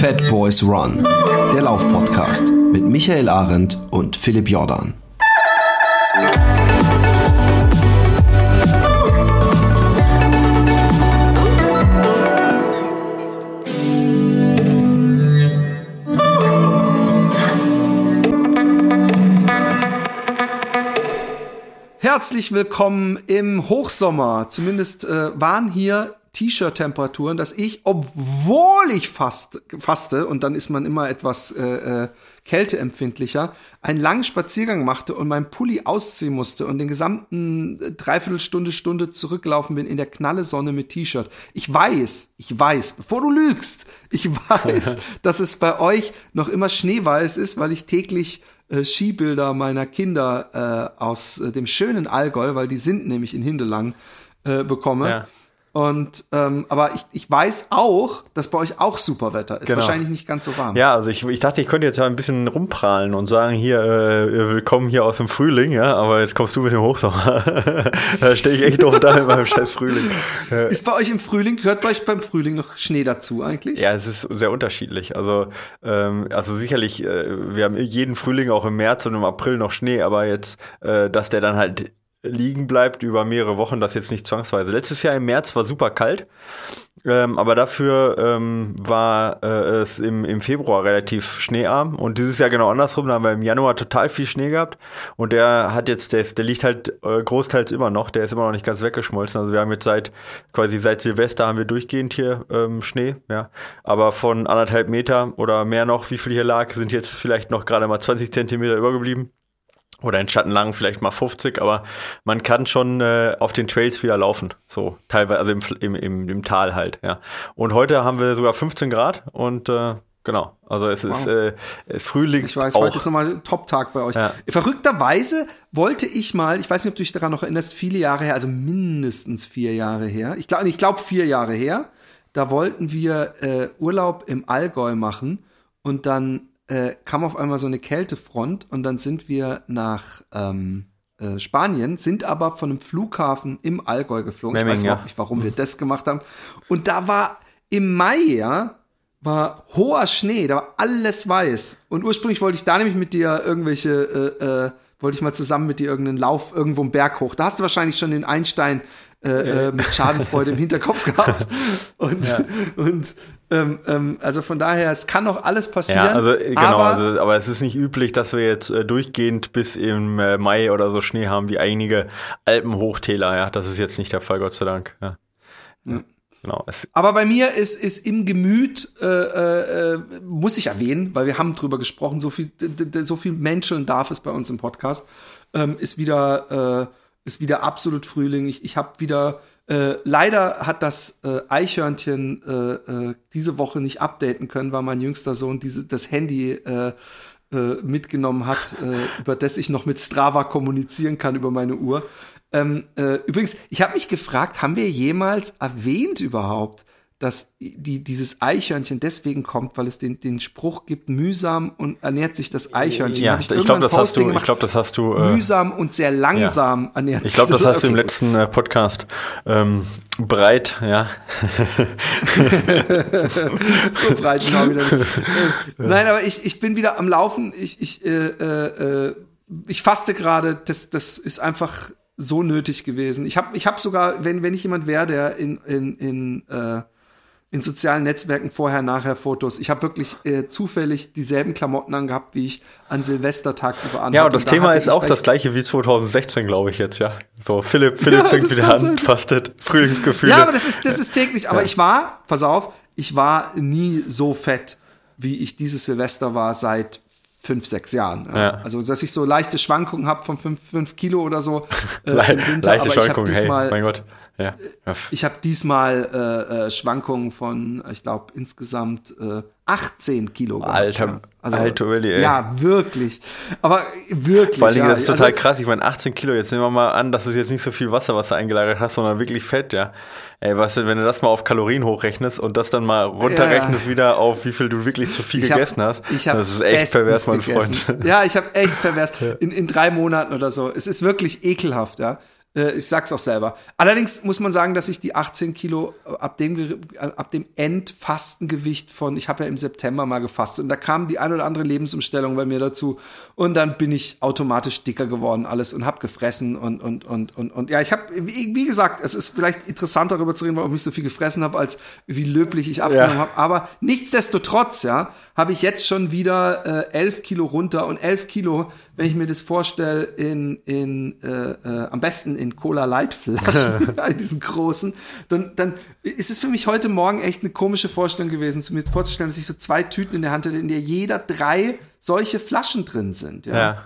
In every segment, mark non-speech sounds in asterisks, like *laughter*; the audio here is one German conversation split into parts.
Fat Boys Run, der Laufpodcast mit Michael Arendt und Philipp Jordan. Herzlich willkommen im Hochsommer. Zumindest äh, waren hier T-Shirt-Temperaturen, dass ich, obwohl ich fast, faste, und dann ist man immer etwas äh, äh, kälteempfindlicher, einen langen Spaziergang machte und meinen Pulli ausziehen musste und den gesamten Dreiviertelstunde, Stunde zurücklaufen bin in der knalle Sonne mit T-Shirt. Ich weiß, ich weiß, bevor du lügst, ich weiß, *laughs* dass es bei euch noch immer schneeweiß ist, weil ich täglich äh, Skibilder meiner Kinder äh, aus äh, dem schönen Allgäu, weil die sind nämlich in Hindelang, äh, bekomme. Ja. Und ähm, aber ich, ich weiß auch, dass bei euch auch super Wetter ist. Genau. Wahrscheinlich nicht ganz so warm. Ja, also ich, ich dachte, ich könnte jetzt ja ein bisschen rumprahlen und sagen, hier, äh, willkommen hier aus dem Frühling, ja, aber jetzt kommst du mit dem Hochsommer. *laughs* da stehe ich echt doof da in meinem scheiß Frühling. Ist bei euch im Frühling, gehört bei euch beim Frühling noch Schnee dazu eigentlich? Ja, es ist sehr unterschiedlich. Also, ähm, also sicherlich, äh, wir haben jeden Frühling auch im März und im April noch Schnee, aber jetzt, äh, dass der dann halt liegen bleibt über mehrere Wochen, das jetzt nicht zwangsweise. Letztes Jahr im März war super kalt, ähm, aber dafür ähm, war äh, es im, im Februar relativ schneearm und dieses Jahr genau andersrum, da haben wir im Januar total viel Schnee gehabt und der hat jetzt, der, ist, der liegt halt äh, großteils immer noch, der ist immer noch nicht ganz weggeschmolzen, also wir haben jetzt seit, quasi seit Silvester haben wir durchgehend hier ähm, Schnee, ja, aber von anderthalb Meter oder mehr noch, wie viel hier lag, sind jetzt vielleicht noch gerade mal 20 Zentimeter übergeblieben oder in Schattenlangen vielleicht mal 50, aber man kann schon äh, auf den Trails wieder laufen, so teilweise, also im, im, im, im Tal halt, ja. Und heute haben wir sogar 15 Grad und äh, genau, also es wow. ist, äh, es Frühling. Ich weiß, auch. heute ist nochmal Top-Tag bei euch. Ja. Verrückterweise wollte ich mal, ich weiß nicht, ob du dich daran noch erinnerst, viele Jahre her, also mindestens vier Jahre her, ich glaube, ich glaube vier Jahre her, da wollten wir äh, Urlaub im Allgäu machen und dann äh, kam auf einmal so eine Kältefront und dann sind wir nach ähm, äh, Spanien, sind aber von einem Flughafen im Allgäu geflogen. Memming, ich weiß überhaupt nicht, warum wir das gemacht haben. Und da war im Mai, ja, war hoher Schnee, da war alles weiß. Und ursprünglich wollte ich da nämlich mit dir irgendwelche, äh, äh, wollte ich mal zusammen mit dir irgendeinen Lauf irgendwo im Berg hoch. Da hast du wahrscheinlich schon den Einstein äh, äh, mit Schadenfreude im Hinterkopf gehabt. *laughs* Und, ja. und ähm, ähm, also von daher, es kann noch alles passieren. Ja, also genau, aber, also, aber es ist nicht üblich, dass wir jetzt äh, durchgehend bis im äh, Mai oder so Schnee haben, wie einige Alpenhochtäler. Ja, das ist jetzt nicht der Fall, Gott sei Dank. Ja. ja. Genau. Aber bei mir ist, ist im Gemüt, äh, äh, muss ich erwähnen, weil wir haben drüber gesprochen, so viel, so viel Menschen darf es bei uns im Podcast, ähm, ist wieder äh, ist wieder absolut Frühling. Ich, ich habe wieder äh, leider hat das äh, Eichhörnchen äh, äh, diese Woche nicht updaten können, weil mein jüngster Sohn diese, das Handy äh, äh, mitgenommen hat, äh, *laughs* über das ich noch mit Strava kommunizieren kann über meine Uhr. Ähm, äh, übrigens, ich habe mich gefragt, haben wir jemals erwähnt überhaupt, dass die, dieses Eichhörnchen deswegen kommt, weil es den, den Spruch gibt, mühsam und ernährt sich das Eichhörnchen. Ja, ich, ich glaube, das hast du, gemacht, ich glaube, das hast du. Äh, mühsam und sehr langsam ja. ernährt ich glaube, das, das hast okay. du im letzten äh, Podcast ähm, breit, ja. *laughs* so breit genau wieder. Nicht. Nein, aber ich, ich bin wieder am Laufen. Ich, ich, äh, äh, ich faste gerade. Das, das ist einfach so nötig gewesen. Ich habe ich hab sogar, wenn, wenn ich jemand wäre, der in, in, in äh, in sozialen Netzwerken vorher, nachher Fotos. Ich habe wirklich äh, zufällig dieselben Klamotten angehabt, wie ich an Silvester tagsüber an. Ja, und das und Thema ist auch das gleiche wie 2016, glaube ich jetzt, ja. So, Philipp, *laughs* Philipp ja, fängt wieder an, fastet, Frühlingsgefühle. Ja, aber das ist, das ist täglich. Aber ja. ich war, pass auf, ich war nie so fett, wie ich dieses Silvester war seit fünf, sechs Jahren. Ja. Also, dass ich so leichte Schwankungen habe von fünf, fünf Kilo oder so *laughs* äh, Le im Winter. Leichte Schwankungen, hey, mein Gott. Ja. Ich habe diesmal äh, äh, Schwankungen von, ich glaube, insgesamt äh, 18 Kilo. Alter, ja. also, alter Willi, ey. Ja, wirklich. Aber wirklich. Vor allen Dingen, ja. das ist total also, krass. Ich meine, 18 Kilo, jetzt nehmen wir mal an, dass du jetzt nicht so viel Wasser, was du eingelagert hast, sondern wirklich Fett, ja. Ey, weißt du, wenn du das mal auf Kalorien hochrechnest und das dann mal runterrechnest ja. wieder auf, wie viel du wirklich zu viel ich gegessen hab, hast, das ist echt pervers, mein gegessen. Freund. Ja, ich *laughs* habe echt pervers. In, in drei Monaten oder so. Es ist wirklich ekelhaft, ja. Äh, ich sag's auch selber. Allerdings muss man sagen, dass ich die 18 Kilo ab dem, ab dem Endfastengewicht von, ich habe ja im September mal gefastet und da kam die ein oder andere Lebensumstellung bei mir dazu und dann bin ich automatisch dicker geworden alles und habe gefressen und und und und und ja, ich habe wie, wie, gesagt, es ist vielleicht interessanter darüber zu reden, warum ich so viel gefressen habe, als wie löblich ich abgenommen ja. habe. Aber nichtsdestotrotz, ja, habe ich jetzt schon wieder äh, 11 Kilo runter und 11 Kilo wenn ich mir das vorstelle, in, in äh, äh, am besten in Cola Light Flaschen, *laughs* in diesen großen, dann, dann ist es für mich heute Morgen echt eine komische Vorstellung gewesen, zu mir vorzustellen, dass ich so zwei Tüten in der Hand hätte, in der jeder drei solche Flaschen drin sind. Ja. ja.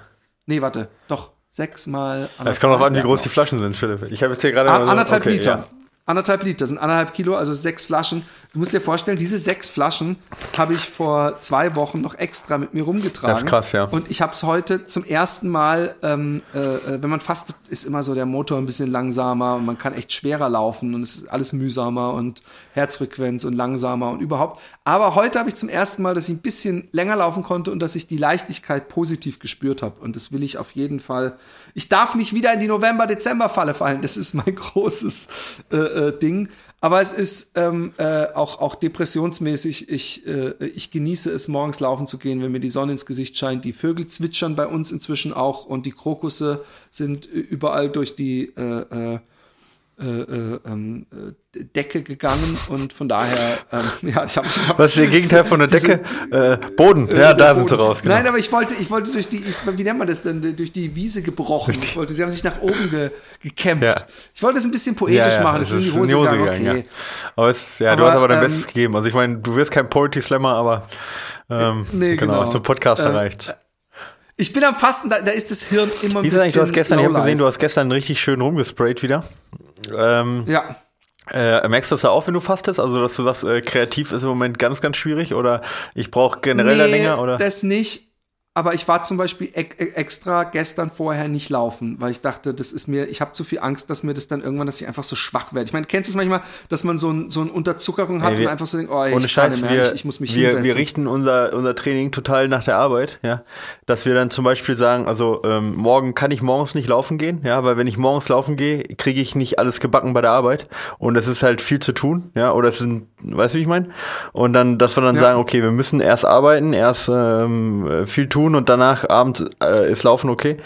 Nee, warte, doch sechsmal. Es kommt auch an, wie groß die Flaschen sind, Philipp. Ich habe jetzt hier gerade. Anderthalb okay, Liter. Ja. Anderthalb Liter, sind anderthalb Kilo, also sechs Flaschen. Du musst dir vorstellen, diese sechs Flaschen habe ich vor zwei Wochen noch extra mit mir rumgetragen. Das ist krass, ja. Und ich habe es heute zum ersten Mal, ähm, äh, äh, wenn man fastet, ist immer so der Motor ein bisschen langsamer und man kann echt schwerer laufen und es ist alles mühsamer und Herzfrequenz und langsamer und überhaupt. Aber heute habe ich zum ersten Mal, dass ich ein bisschen länger laufen konnte und dass ich die Leichtigkeit positiv gespürt habe. Und das will ich auf jeden Fall. Ich darf nicht wieder in die November-Dezember-Falle fallen. Das ist mein *laughs* großes äh, äh, Ding. Aber es ist ähm, äh, auch, auch depressionsmäßig. Ich, äh, ich genieße es, morgens laufen zu gehen, wenn mir die Sonne ins Gesicht scheint. Die Vögel zwitschern bei uns inzwischen auch und die Krokusse sind überall durch die äh, äh, äh, äh, ähm, äh, Decke gegangen und von daher, ähm, *laughs* ja, ich habe. Hab, Was ist der Gegenteil von der Decke? Äh, Boden, ja, da Boden. sind sie raus. Genau. Nein, aber ich wollte, ich wollte durch die, ich, wie nennt man das denn, durch die Wiese gebrochen. Ich wollte, sie haben sich nach oben ge, gekämpft. Ja. Ich wollte es ein bisschen poetisch ja, ja, machen, es ist in die Hose, in die Hose gegangen. gegangen okay. Aber, es, ja, aber, du hast aber dein ähm, Bestes gegeben. Also ich meine, du wirst kein Poetry Slammer, aber ähm, nee, genau, genau, zum Podcast ähm, erreicht. Ich bin am Fasten, da, da ist das Hirn immer ein Wie bisschen. Du hast gestern, ich habe gesehen, du hast gestern richtig schön rumgesprayt wieder. Ähm, ja. Äh, merkst du das ja auch, wenn du fastest? Also, dass du sagst, äh, kreativ ist im Moment ganz, ganz schwierig oder ich brauche generell nee, da länger? Oder? Das nicht aber ich war zum Beispiel e extra gestern vorher nicht laufen, weil ich dachte, das ist mir, ich habe zu viel Angst, dass mir das dann irgendwann, dass ich einfach so schwach werde. Ich meine, kennst du es manchmal, dass man so, ein, so eine Unterzuckerung hat hey, wir, und einfach so denkt, oh, ey, ich Scheiß, mehr, wir, ich, ich, muss mich wir, hinsetzen. Wir richten unser, unser Training total nach der Arbeit, ja. Dass wir dann zum Beispiel sagen, also ähm, morgen kann ich morgens nicht laufen gehen, ja, weil wenn ich morgens laufen gehe, kriege ich nicht alles gebacken bei der Arbeit und es ist halt viel zu tun, ja, oder es sind, weißt du, wie ich meine? Und dann, dass wir dann ja. sagen, okay, wir müssen erst arbeiten, erst ähm, viel tun tun und danach abends äh, ist Laufen okay.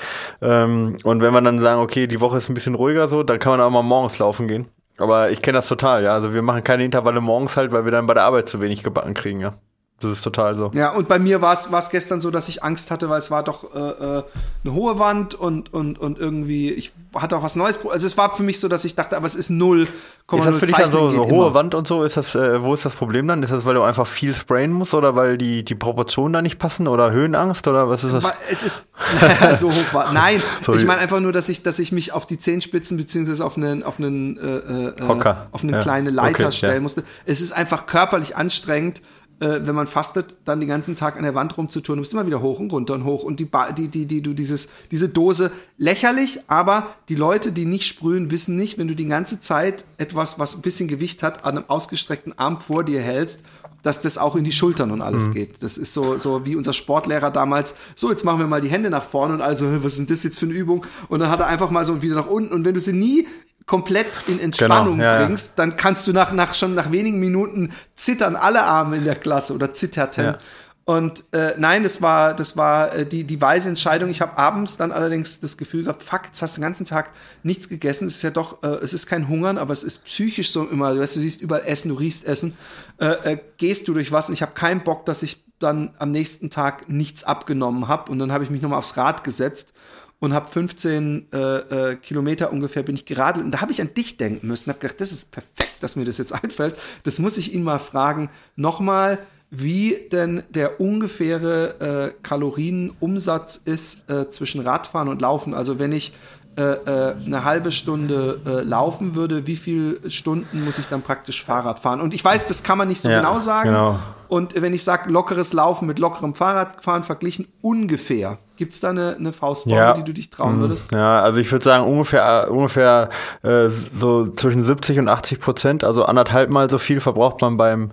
Ähm, und wenn wir dann sagen, okay, die Woche ist ein bisschen ruhiger so, dann kann man auch mal morgens laufen gehen. Aber ich kenne das total, ja. Also wir machen keine Intervalle morgens halt, weil wir dann bei der Arbeit zu wenig gebacken kriegen, ja. Das ist total so. Ja, und bei mir war es gestern so, dass ich Angst hatte, weil es war doch äh, äh, eine hohe Wand und, und, und irgendwie, ich hatte auch was Neues. Also es war für mich so, dass ich dachte, aber es ist null. Ist das für dich dann so, so hohe Wand und so? Ist das, äh, wo ist das Problem dann? Ist das, weil du einfach viel sprayen musst oder weil die, die Proportionen da nicht passen oder Höhenangst oder was ist das? Es ist *laughs* so hoch war. Nein, *laughs* Sorry. ich meine einfach nur, dass ich, dass ich mich auf die Zehenspitzen beziehungsweise auf einen, auf einen, äh, äh, Hocker. auf eine ja. kleine Leiter okay, stellen ja. musste. Es ist einfach körperlich anstrengend äh, wenn man fastet, dann den ganzen Tag an der Wand rumzutun. Du musst immer wieder hoch und runter und hoch. Und die, die, die, die, du dieses, diese Dose lächerlich, aber die Leute, die nicht sprühen, wissen nicht, wenn du die ganze Zeit etwas, was ein bisschen Gewicht hat, an einem ausgestreckten Arm vor dir hältst, dass das auch in die Schultern und alles mhm. geht. Das ist so, so wie unser Sportlehrer damals. So, jetzt machen wir mal die Hände nach vorne und also, was ist denn das jetzt für eine Übung? Und dann hat er einfach mal so wieder nach unten. Und wenn du sie nie komplett in Entspannung genau, ja, bringst, ja. dann kannst du nach, nach schon nach wenigen Minuten zittern alle Arme in der Klasse oder zitterten. Ja. Und äh, nein, das war, das war äh, die, die weise Entscheidung. Ich habe abends dann allerdings das Gefühl gehabt, fuck, jetzt hast du den ganzen Tag nichts gegessen. Es ist ja doch, äh, es ist kein Hungern, aber es ist psychisch so immer, du weißt, du siehst überall Essen, du riechst Essen, äh, äh, gehst du durch was und ich habe keinen Bock, dass ich dann am nächsten Tag nichts abgenommen habe. Und dann habe ich mich nochmal aufs Rad gesetzt und habe 15 äh, äh, Kilometer ungefähr bin ich geradelt und da habe ich an dich denken müssen, habe gedacht, das ist perfekt, dass mir das jetzt einfällt. Das muss ich ihn mal fragen. Nochmal, wie denn der ungefähre äh, Kalorienumsatz ist äh, zwischen Radfahren und Laufen. Also wenn ich eine halbe Stunde äh, laufen würde, wie viele Stunden muss ich dann praktisch Fahrrad fahren? Und ich weiß, das kann man nicht so ja, genau sagen. Genau. Und wenn ich sage, lockeres Laufen mit lockerem Fahrradfahren verglichen, ungefähr. Gibt es da eine, eine Faustformel, ja. die du dich trauen mm, würdest? Ja, also ich würde sagen ungefähr, ungefähr äh, so zwischen 70 und 80 Prozent, also anderthalb Mal so viel verbraucht man beim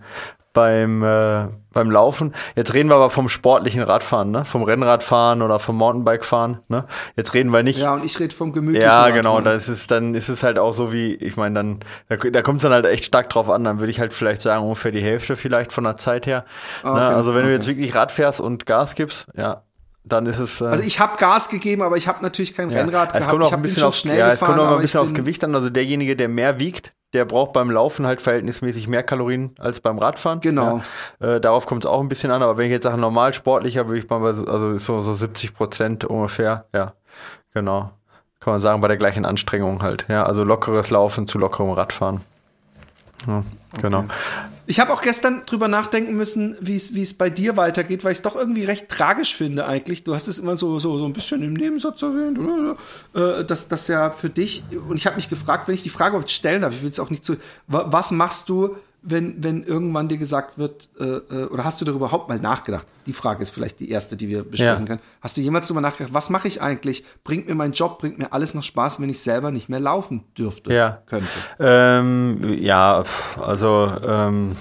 beim, äh, beim Laufen. Jetzt reden wir aber vom sportlichen Radfahren, ne? Vom Rennradfahren oder vom Mountainbikefahren, ne? Jetzt reden wir nicht. Ja, und ich rede vom gemütlichen Ja, genau. Da ist es, dann ist es halt auch so wie, ich meine, dann, da, da kommt es dann halt echt stark drauf an. Dann würde ich halt vielleicht sagen, ungefähr die Hälfte vielleicht von der Zeit her. Ne? Okay, ne? Also wenn okay. du jetzt wirklich Rad fährst und Gas gibst, ja, dann ist es. Äh also ich habe Gas gegeben, aber ich habe natürlich kein ja. Rennrad es Kommt auch ein bisschen auf, ja, es kommt auch ein bisschen aufs Gewicht an. Also derjenige, der mehr wiegt, der braucht beim Laufen halt verhältnismäßig mehr Kalorien als beim Radfahren. Genau. Ja. Äh, darauf kommt es auch ein bisschen an, aber wenn ich jetzt sage, normal sportlicher, würde ich mal bei so, also so, so 70 Prozent ungefähr, ja, genau. Kann man sagen, bei der gleichen Anstrengung halt. Ja, also lockeres Laufen zu lockerem Radfahren. Ja, genau. Ich habe auch gestern drüber nachdenken müssen, wie es bei dir weitergeht, weil ich es doch irgendwie recht tragisch finde eigentlich. Du hast es immer so, so, so ein bisschen im Nebensatz erwähnt? Äh, dass das ja für dich, und ich habe mich gefragt, wenn ich die Frage überhaupt stellen darf, ich will es auch nicht zu, was machst du, wenn, wenn irgendwann dir gesagt wird, äh, äh, oder hast du darüber überhaupt mal nachgedacht? Die Frage ist vielleicht die erste, die wir besprechen ja. können. Hast du jemals darüber nachgedacht, was mache ich eigentlich? Bringt mir mein Job, bringt mir alles noch Spaß, wenn ich selber nicht mehr laufen dürfte, ja. könnte? Ähm, ja, also, ähm,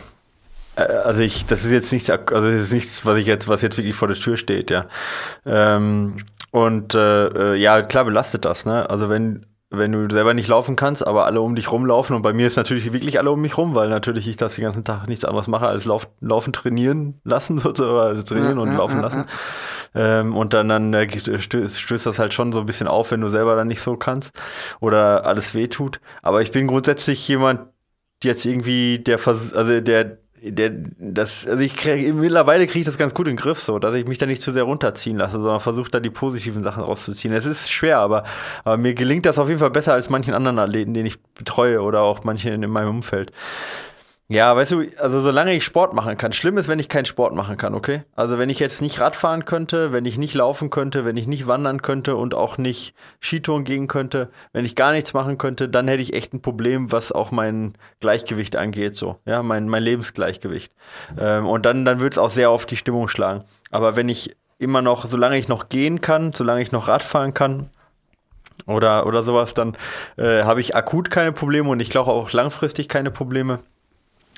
äh, also ich, das ist jetzt nichts, also das ist nichts, was ich jetzt, was jetzt wirklich vor der Tür steht, ja. Ähm, und äh, äh ja, klar belastet das, ne? Also wenn wenn du selber nicht laufen kannst, aber alle um dich rumlaufen. Und bei mir ist natürlich wirklich alle um mich rum, weil natürlich ich das den ganzen Tag nichts anderes mache, als lauf, laufen, trainieren lassen, *laughs* sozusagen, also trainieren ja, und ja, laufen ja, lassen. Ähm, und dann, dann äh, stößt, stößt das halt schon so ein bisschen auf, wenn du selber dann nicht so kannst oder alles wehtut. Aber ich bin grundsätzlich jemand, jetzt irgendwie der, also der, der, das, also ich krieg, mittlerweile kriege ich das ganz gut in den Griff, so, dass ich mich da nicht zu sehr runterziehen lasse, sondern versuche da die positiven Sachen rauszuziehen. Es ist schwer, aber, aber mir gelingt das auf jeden Fall besser als manchen anderen Athleten, den ich betreue oder auch manche in meinem Umfeld. Ja, weißt du, also solange ich Sport machen kann. Schlimm ist, wenn ich keinen Sport machen kann, okay? Also wenn ich jetzt nicht Radfahren könnte, wenn ich nicht laufen könnte, wenn ich nicht wandern könnte und auch nicht Skitouren gehen könnte, wenn ich gar nichts machen könnte, dann hätte ich echt ein Problem, was auch mein Gleichgewicht angeht, so. Ja, mein, mein Lebensgleichgewicht. Ähm, und dann, dann würde es auch sehr auf die Stimmung schlagen. Aber wenn ich immer noch, solange ich noch gehen kann, solange ich noch Radfahren kann, oder, oder sowas, dann äh, habe ich akut keine Probleme und ich glaube auch langfristig keine Probleme.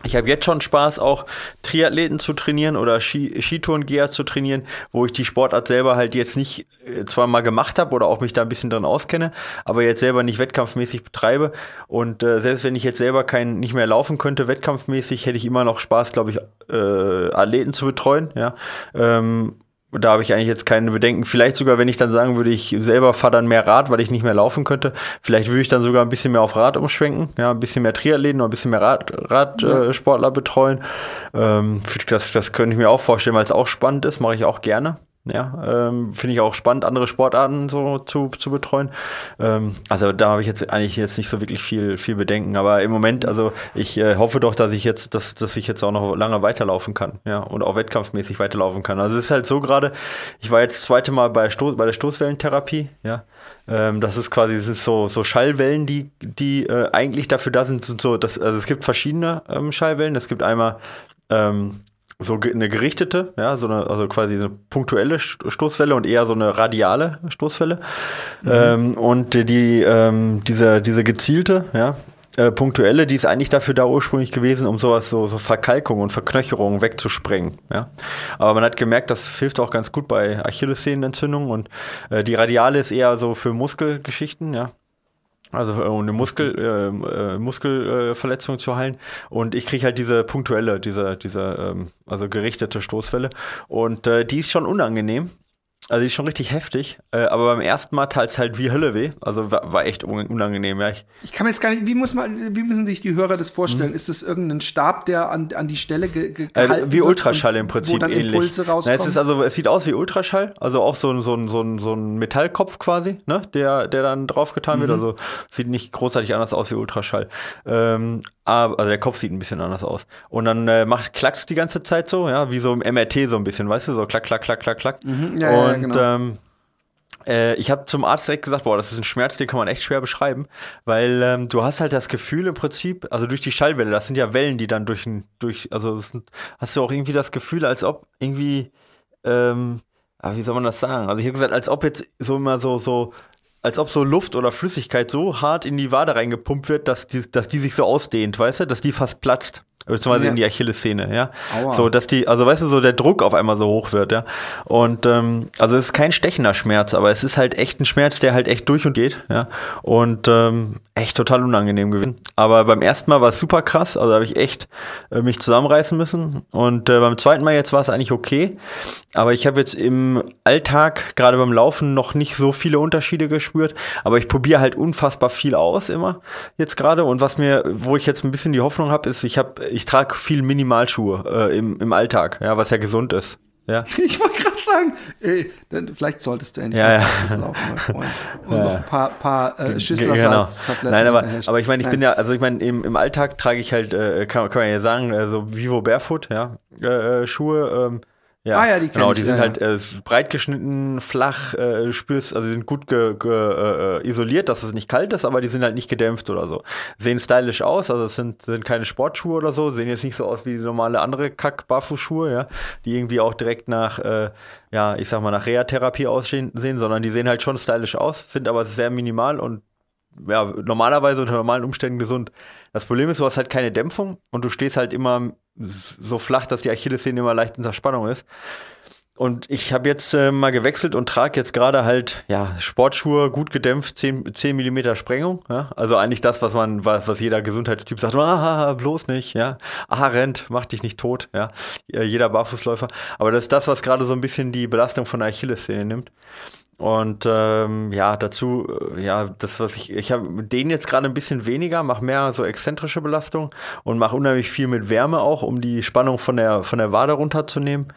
Ich habe jetzt schon Spaß, auch Triathleten zu trainieren oder Ski Skitourengeher zu trainieren, wo ich die Sportart selber halt jetzt nicht äh, zwar mal gemacht habe oder auch mich da ein bisschen dran auskenne, aber jetzt selber nicht wettkampfmäßig betreibe. Und äh, selbst wenn ich jetzt selber kein, nicht mehr laufen könnte, wettkampfmäßig, hätte ich immer noch Spaß, glaube ich, äh, Athleten zu betreuen. Ja. Ähm, da habe ich eigentlich jetzt keine Bedenken. Vielleicht sogar, wenn ich dann sagen würde, ich selber fahre dann mehr Rad, weil ich nicht mehr laufen könnte. Vielleicht würde ich dann sogar ein bisschen mehr auf Rad umschwenken. Ja, ein bisschen mehr Triathleten oder ein bisschen mehr Radsportler Rad, ja. äh, betreuen. Ähm, das, das könnte ich mir auch vorstellen, weil es auch spannend ist. Mache ich auch gerne. Ja, ähm, finde ich auch spannend, andere Sportarten so zu, zu betreuen. Ähm, also da habe ich jetzt eigentlich jetzt nicht so wirklich viel, viel Bedenken. Aber im Moment, also ich äh, hoffe doch, dass ich jetzt, dass, dass ich jetzt auch noch lange weiterlaufen kann, ja, und auch wettkampfmäßig weiterlaufen kann. Also es ist halt so gerade, ich war jetzt das zweite Mal bei, Sto bei der Stoßwellentherapie, ja. Ähm, das ist quasi, es ist so, so Schallwellen, die, die äh, eigentlich dafür da sind, sind so, dass, also es gibt verschiedene ähm, Schallwellen. Es gibt einmal ähm, so eine gerichtete, ja, so eine, also quasi eine punktuelle Stoßwelle und eher so eine radiale Stoßwelle. Mhm. Ähm, und die, ähm, diese, diese gezielte, ja, äh, punktuelle, die ist eigentlich dafür da ursprünglich gewesen, um sowas, so, so Verkalkung und Verknöcherung wegzusprengen. Ja? Aber man hat gemerkt, das hilft auch ganz gut bei Achillessehnenentzündungen und äh, die Radiale ist eher so für Muskelgeschichten, ja. Also äh, um eine Muskel, äh, äh, Muskelverletzung zu heilen. Und ich kriege halt diese punktuelle, diese, diese ähm, also gerichtete Stoßwelle. Und äh, die ist schon unangenehm. Also die ist schon richtig heftig, äh, aber beim ersten Mal tat es halt wie Hölle weh. Also war, war echt unangenehm, ja. Ich, ich, kann mir jetzt gar nicht, wie muss man, wie müssen sich die Hörer das vorstellen? Mhm. Ist das irgendein Stab, der an, an die Stelle ge, ge äh, gehalten äh, Wie Ultraschall im Prinzip wo dann ähnlich. Impulse rauskommen? Na, es ist also, es sieht aus wie Ultraschall, also auch so ein, so so ein, so ein Metallkopf quasi, ne, der, der dann draufgetan mhm. wird. Also sieht nicht großartig anders aus wie Ultraschall. Ähm, aber, also der Kopf sieht ein bisschen anders aus. Und dann äh, macht klackst die ganze Zeit so, ja, wie so im MRT so ein bisschen, weißt du, so klack, klack, klack, klack, klack. Mhm, ja, und ja, genau. ähm, äh, ich habe zum Arzt direkt gesagt, boah, das ist ein Schmerz, den kann man echt schwer beschreiben, weil ähm, du hast halt das Gefühl im Prinzip, also durch die Schallwelle, das sind ja Wellen, die dann durch, durch also sind, hast du auch irgendwie das Gefühl, als ob irgendwie, ähm, wie soll man das sagen? Also ich habe gesagt, als ob jetzt so immer so, so als ob so Luft oder Flüssigkeit so hart in die Wade reingepumpt wird, dass die, dass die sich so ausdehnt, weißt du, dass die fast platzt. Beziehungsweise ja. in die Achillessehne, ja. Aua. So, dass die, also weißt du, so der Druck auf einmal so hoch wird, ja. Und ähm, also es ist kein stechender Schmerz, aber es ist halt echt ein Schmerz, der halt echt durch und geht, ja. Und ähm, echt total unangenehm gewesen. Aber beim ersten Mal war es super krass, also habe ich echt äh, mich zusammenreißen müssen. Und äh, beim zweiten Mal jetzt war es eigentlich okay. Aber ich habe jetzt im Alltag, gerade beim Laufen, noch nicht so viele Unterschiede gespürt. Aber ich probiere halt unfassbar viel aus immer jetzt gerade. Und was mir, wo ich jetzt ein bisschen die Hoffnung habe, ist, ich habe, ich trage viel Minimalschuhe äh, im, im Alltag, ja, was ja gesund ist. Ja. *laughs* Ich wollte gerade sagen, ey, dann, vielleicht solltest du endlich ja, ja. laufen, mein Freund. *laughs* Und ja, noch ein paar, paar äh, Schüsselersatztabletten. Genau. Nein, aber, aber ich meine, ich Nein. bin ja, also ich meine, im, im Alltag trage ich halt, äh, kann, kann man ja sagen, äh, so Vivo Barefoot, ja, äh, äh Schuhe, ähm, ja, ah, ja, die genau, die ich, sind ja. halt äh, breit geschnitten, flach, äh, spürst, also die sind gut ge, ge, äh, isoliert, dass es nicht kalt ist, aber die sind halt nicht gedämpft oder so. Sehen stylisch aus, also es sind, sind keine Sportschuhe oder so, sehen jetzt nicht so aus wie normale andere Kack-Barfußschuhe, ja, die irgendwie auch direkt nach, äh, ja, ich sag mal, nach Reha-Therapie aussehen, sondern die sehen halt schon stylisch aus, sind aber sehr minimal und ja, normalerweise unter normalen Umständen gesund. Das Problem ist, du hast halt keine Dämpfung und du stehst halt immer so flach, dass die Achillessehne immer leicht unter Spannung ist. Und ich habe jetzt äh, mal gewechselt und trage jetzt gerade halt ja Sportschuhe gut gedämpft, 10, 10 mm Sprengung. Ja? Also eigentlich das, was man, was, was jeder Gesundheitstyp sagt, ah, bloß nicht, ja. Ah, rennt, mach dich nicht tot, ja. Jeder Barfußläufer. Aber das ist das, was gerade so ein bisschen die Belastung von der Achillessehne nimmt. Und ähm, ja, dazu, äh, ja, das, was ich, ich habe den jetzt gerade ein bisschen weniger, mache mehr so exzentrische Belastung und mache unheimlich viel mit Wärme auch, um die Spannung von der, von der Wade runterzunehmen.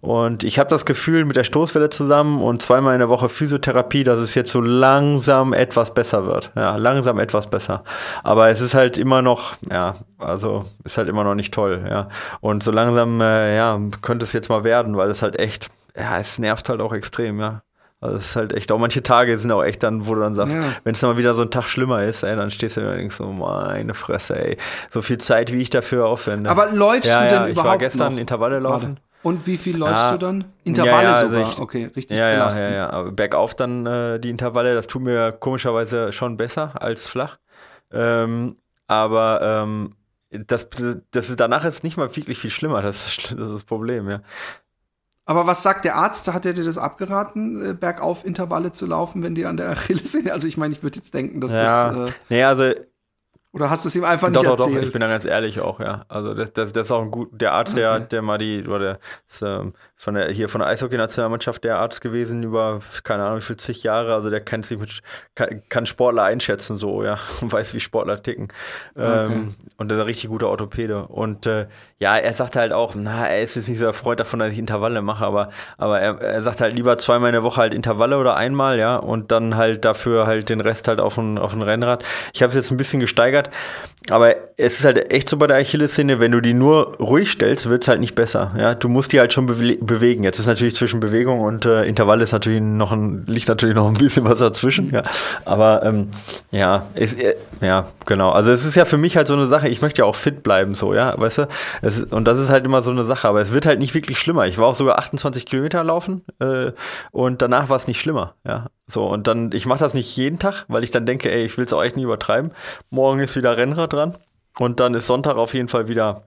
Und ich habe das Gefühl, mit der Stoßwelle zusammen und zweimal in der Woche Physiotherapie, dass es jetzt so langsam etwas besser wird. Ja, langsam etwas besser. Aber es ist halt immer noch, ja, also ist halt immer noch nicht toll, ja. Und so langsam, äh, ja, könnte es jetzt mal werden, weil es halt echt, ja, es nervt halt auch extrem, ja. Also es ist halt echt, auch manche Tage sind auch echt dann, wo du dann sagst, ja. wenn es mal wieder so ein Tag schlimmer ist, ey, dann stehst du und denkst so, meine Fresse, ey, so viel Zeit, wie ich dafür aufwende. Aber läufst ja, du denn ja, überhaupt Ich war gestern noch? Intervalle laufen. Und wie viel läufst ja. du dann? Intervalle ja, ja, sogar, also ich, okay, richtig ja, ja, ja, ja, aber bergauf dann äh, die Intervalle, das tut mir komischerweise schon besser als flach. Ähm, aber ähm, das, das ist danach ist nicht mal wirklich viel schlimmer, das ist das, ist das Problem, ja. Aber was sagt der Arzt? Hat er dir das abgeraten, äh, bergauf Intervalle zu laufen, wenn die an der Achillessehne? *laughs* Also ich meine, ich würde jetzt denken, dass ja. das. Äh, nee, also oder hast du es ihm einfach doch, nicht doch, erzählt? Doch, ich bin da ganz ehrlich auch, ja. Also das, das, das ist auch ein gut, der Arzt, okay. der, der mal die, oder der ist, ähm, von der, hier von der Eishockey-Nationalmannschaft der Arzt gewesen über, keine Ahnung, wie viel zig Jahre, also der kennt sich mit, kann, kann Sportler einschätzen so, ja, *laughs* und weiß, wie Sportler ticken. Okay. Ähm, und der ist ein richtig guter Orthopäde. Und äh, ja, er sagt halt auch, na, er ist jetzt nicht so erfreut davon, dass ich Intervalle mache, aber, aber er, er sagt halt lieber zweimal in der Woche halt Intervalle oder einmal, ja, und dann halt dafür halt den Rest halt auf ein, auf ein Rennrad. Ich habe es jetzt ein bisschen gesteigert, aber es ist halt echt so bei der Achillessehne, wenn du die nur ruhig stellst, wird es halt nicht besser. Ja, du musst die halt schon be bewegen. Jetzt ist natürlich zwischen Bewegung und äh, Intervall ist natürlich noch ein, liegt natürlich noch ein bisschen was dazwischen. Ja, aber ähm, ja, ist, äh, ja, genau. Also es ist ja für mich halt so eine Sache. Ich möchte ja auch fit bleiben, so ja, weißt du. Es, und das ist halt immer so eine Sache. Aber es wird halt nicht wirklich schlimmer. Ich war auch sogar 28 Kilometer laufen äh, und danach war es nicht schlimmer. Ja, so, und dann, ich mache das nicht jeden Tag, weil ich dann denke, ey, ich will es auch echt nicht übertreiben. Morgen ist wieder Rennrad dran. Und dann ist Sonntag auf jeden Fall wieder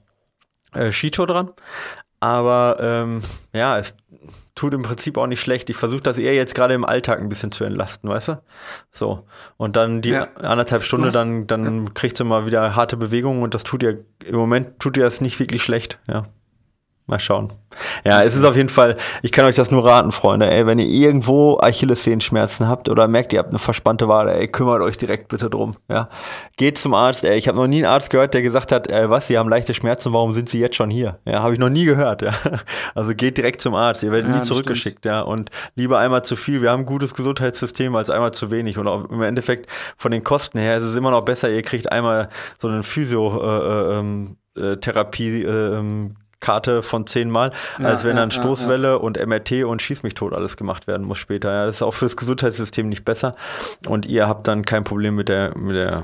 äh, Skitour dran. Aber ähm, ja, es tut im Prinzip auch nicht schlecht. Ich versuche das eher jetzt gerade im Alltag ein bisschen zu entlasten, weißt du? So. Und dann die ja. anderthalb Stunden, dann, dann ja. kriegst du mal wieder harte Bewegungen und das tut dir, im Moment tut dir das nicht wirklich schlecht, ja. Mal schauen. Ja, es ist auf jeden Fall, ich kann euch das nur raten, Freunde, ey, wenn ihr irgendwo Achillessehenschmerzen habt oder merkt, ihr habt eine verspannte Wade, ey, kümmert euch direkt bitte drum, ja. Geht zum Arzt, ey, ich habe noch nie einen Arzt gehört, der gesagt hat, ey, was, Sie haben leichte Schmerzen, warum sind Sie jetzt schon hier? Ja, habe ich noch nie gehört, ja. *laughs* Also geht direkt zum Arzt, ihr werdet ja, nie zurückgeschickt, stimmt. ja, und lieber einmal zu viel, wir haben ein gutes Gesundheitssystem als einmal zu wenig und auch im Endeffekt von den Kosten her ist es immer noch besser, ihr kriegt einmal so einen Physio, äh, äh, ähm, äh Therapie, äh, ähm, Karte von zehnmal, ja, als wenn ja, dann Stoßwelle ja, und MRT und Schieß mich tot alles gemacht werden muss später. Ja, das ist auch fürs Gesundheitssystem nicht besser. Und ihr habt dann kein Problem mit der, mit der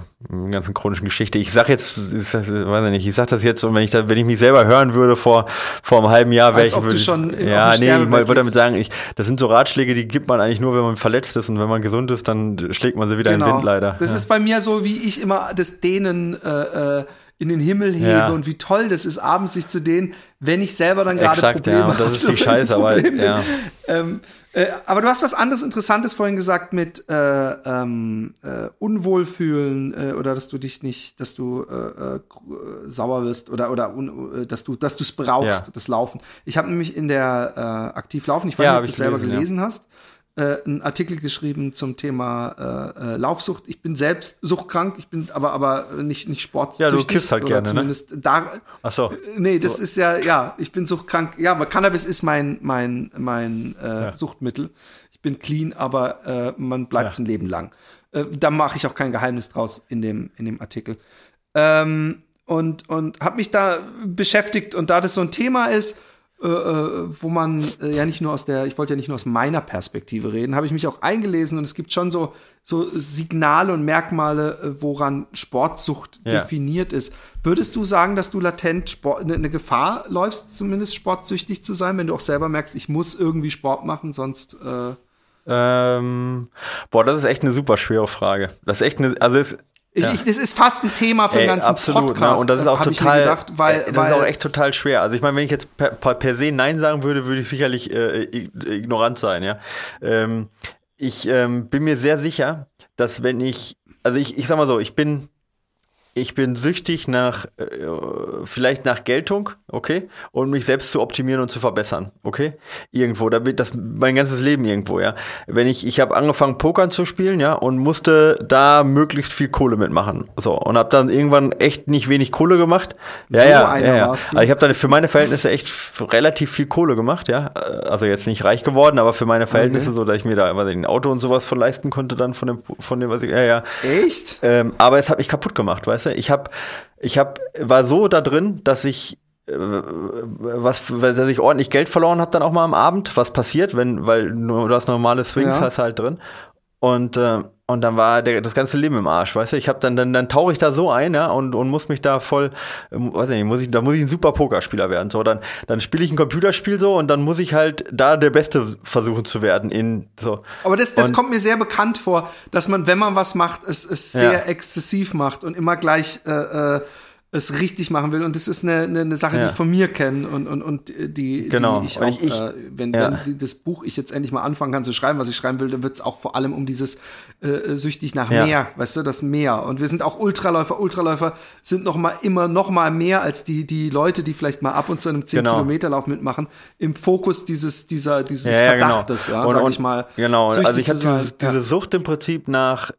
ganzen chronischen Geschichte. Ich sag jetzt, ich weiß ich nicht, ich sag das jetzt und wenn ich da, wenn ich mich selber hören würde vor, vor einem halben Jahr, wäre ich, würde, schon ja, nee, ich wollte damit sagen, ich, das sind so Ratschläge, die gibt man eigentlich nur, wenn man verletzt ist und wenn man gesund ist, dann schlägt man sie wieder genau. in den Wind leider. Das ist bei mir so, wie ich immer das Dehnen, äh, äh in den Himmel hebe ja. und wie toll das ist, abends sich zu dehnen, wenn ich selber dann gerade Probleme ja, und das ist die Scheiße, aber ja. Ähm, äh, aber du hast was anderes Interessantes vorhin gesagt mit äh, ähm, äh, Unwohlfühlen äh, oder dass du dich nicht, dass du äh, äh, sauer wirst oder oder un, dass du dass du es brauchst, ja. das Laufen. Ich habe nämlich in der äh, aktiv laufen, ich weiß nicht, ob du es selber gelesen hast äh, einen Artikel geschrieben zum Thema äh, äh, Laufsucht. Ich bin selbst suchtkrank, ich bin aber aber nicht nicht sportsüchtig. Ja, du kiffst halt gerne, ne? zumindest ne? da. Ach so. Nee, das so. ist ja ja, ich bin suchtkrank. Ja, aber Cannabis ist mein mein mein äh, ja. Suchtmittel. Ich bin clean, aber äh, man bleibt ja. ein Leben lang. Äh, da mache ich auch kein Geheimnis draus in dem in dem Artikel. Ähm, und und habe mich da beschäftigt und da das so ein Thema ist, äh, äh, wo man äh, ja nicht nur aus der, ich wollte ja nicht nur aus meiner Perspektive reden, habe ich mich auch eingelesen und es gibt schon so, so Signale und Merkmale, äh, woran Sportsucht ja. definiert ist. Würdest du sagen, dass du latent Sport, eine ne Gefahr läufst, zumindest sportsüchtig zu sein, wenn du auch selber merkst, ich muss irgendwie Sport machen, sonst äh ähm, boah, das ist echt eine super schwere Frage. Das ist echt eine, also es, ja. ich, das ist fast ein Thema für den ganzen absolut, Podcast. Ne? Und das ist auch total, gedacht, weil, das weil, ist auch echt total schwer. Also ich meine, wenn ich jetzt per, per se Nein sagen würde, würde ich sicherlich äh, ignorant sein. Ja, ähm, ich ähm, bin mir sehr sicher, dass wenn ich, also ich, ich sag mal so, ich bin ich bin süchtig nach, äh, vielleicht nach Geltung, okay, und mich selbst zu optimieren und zu verbessern, okay, irgendwo, da das mein ganzes Leben irgendwo, ja. Wenn ich, ich habe angefangen Pokern zu spielen, ja, und musste da möglichst viel Kohle mitmachen, so und habe dann irgendwann echt nicht wenig Kohle gemacht, ja, so ja, ja, ja. Also ich habe dann für meine Verhältnisse echt relativ viel Kohle gemacht, ja, also jetzt nicht reich geworden, aber für meine Verhältnisse okay. so, dass ich mir da, was ich, ein Auto und sowas von leisten konnte dann von dem, von dem, was ich, ja, ja. Echt? Ähm, aber es hat mich kaputt gemacht, weißt du du? Ich habe, ich habe, war so da drin, dass ich äh, was, dass ich ordentlich Geld verloren habe dann auch mal am Abend, was passiert, wenn, weil du das normale Swings ja. hast halt drin. Und, äh, und dann war der, das ganze Leben im Arsch, weißt du? Ich habe dann, dann, dann tauche ich da so ein, ja, und, und muss mich da voll, äh, weiß nicht, muss ich, da muss ich ein super Pokerspieler werden. So, dann, dann spiele ich ein Computerspiel so und dann muss ich halt da der Beste versuchen zu werden in so. Aber das, das und, kommt mir sehr bekannt vor, dass man, wenn man was macht, es, es sehr ja. exzessiv macht und immer gleich äh, äh es richtig machen will. Und das ist eine, eine, eine Sache, ja. die ich von mir kenne und, und, und die, genau. die ich auch, ich, äh, wenn, ja. wenn das Buch ich jetzt endlich mal anfangen kann zu schreiben, was ich schreiben will, dann wird es auch vor allem um dieses äh, süchtig nach ja. mehr, weißt du, das Meer. Und wir sind auch Ultraläufer. Ultraläufer sind noch mal immer noch mal mehr als die, die Leute, die vielleicht mal ab und zu einem 10 genau. Mitmachen, im Fokus dieses, dieser, dieses genau. Verdachtes, genau. ja, und, sag ich mal. Genau, also ich habe diese, diese Sucht im Prinzip nach äh,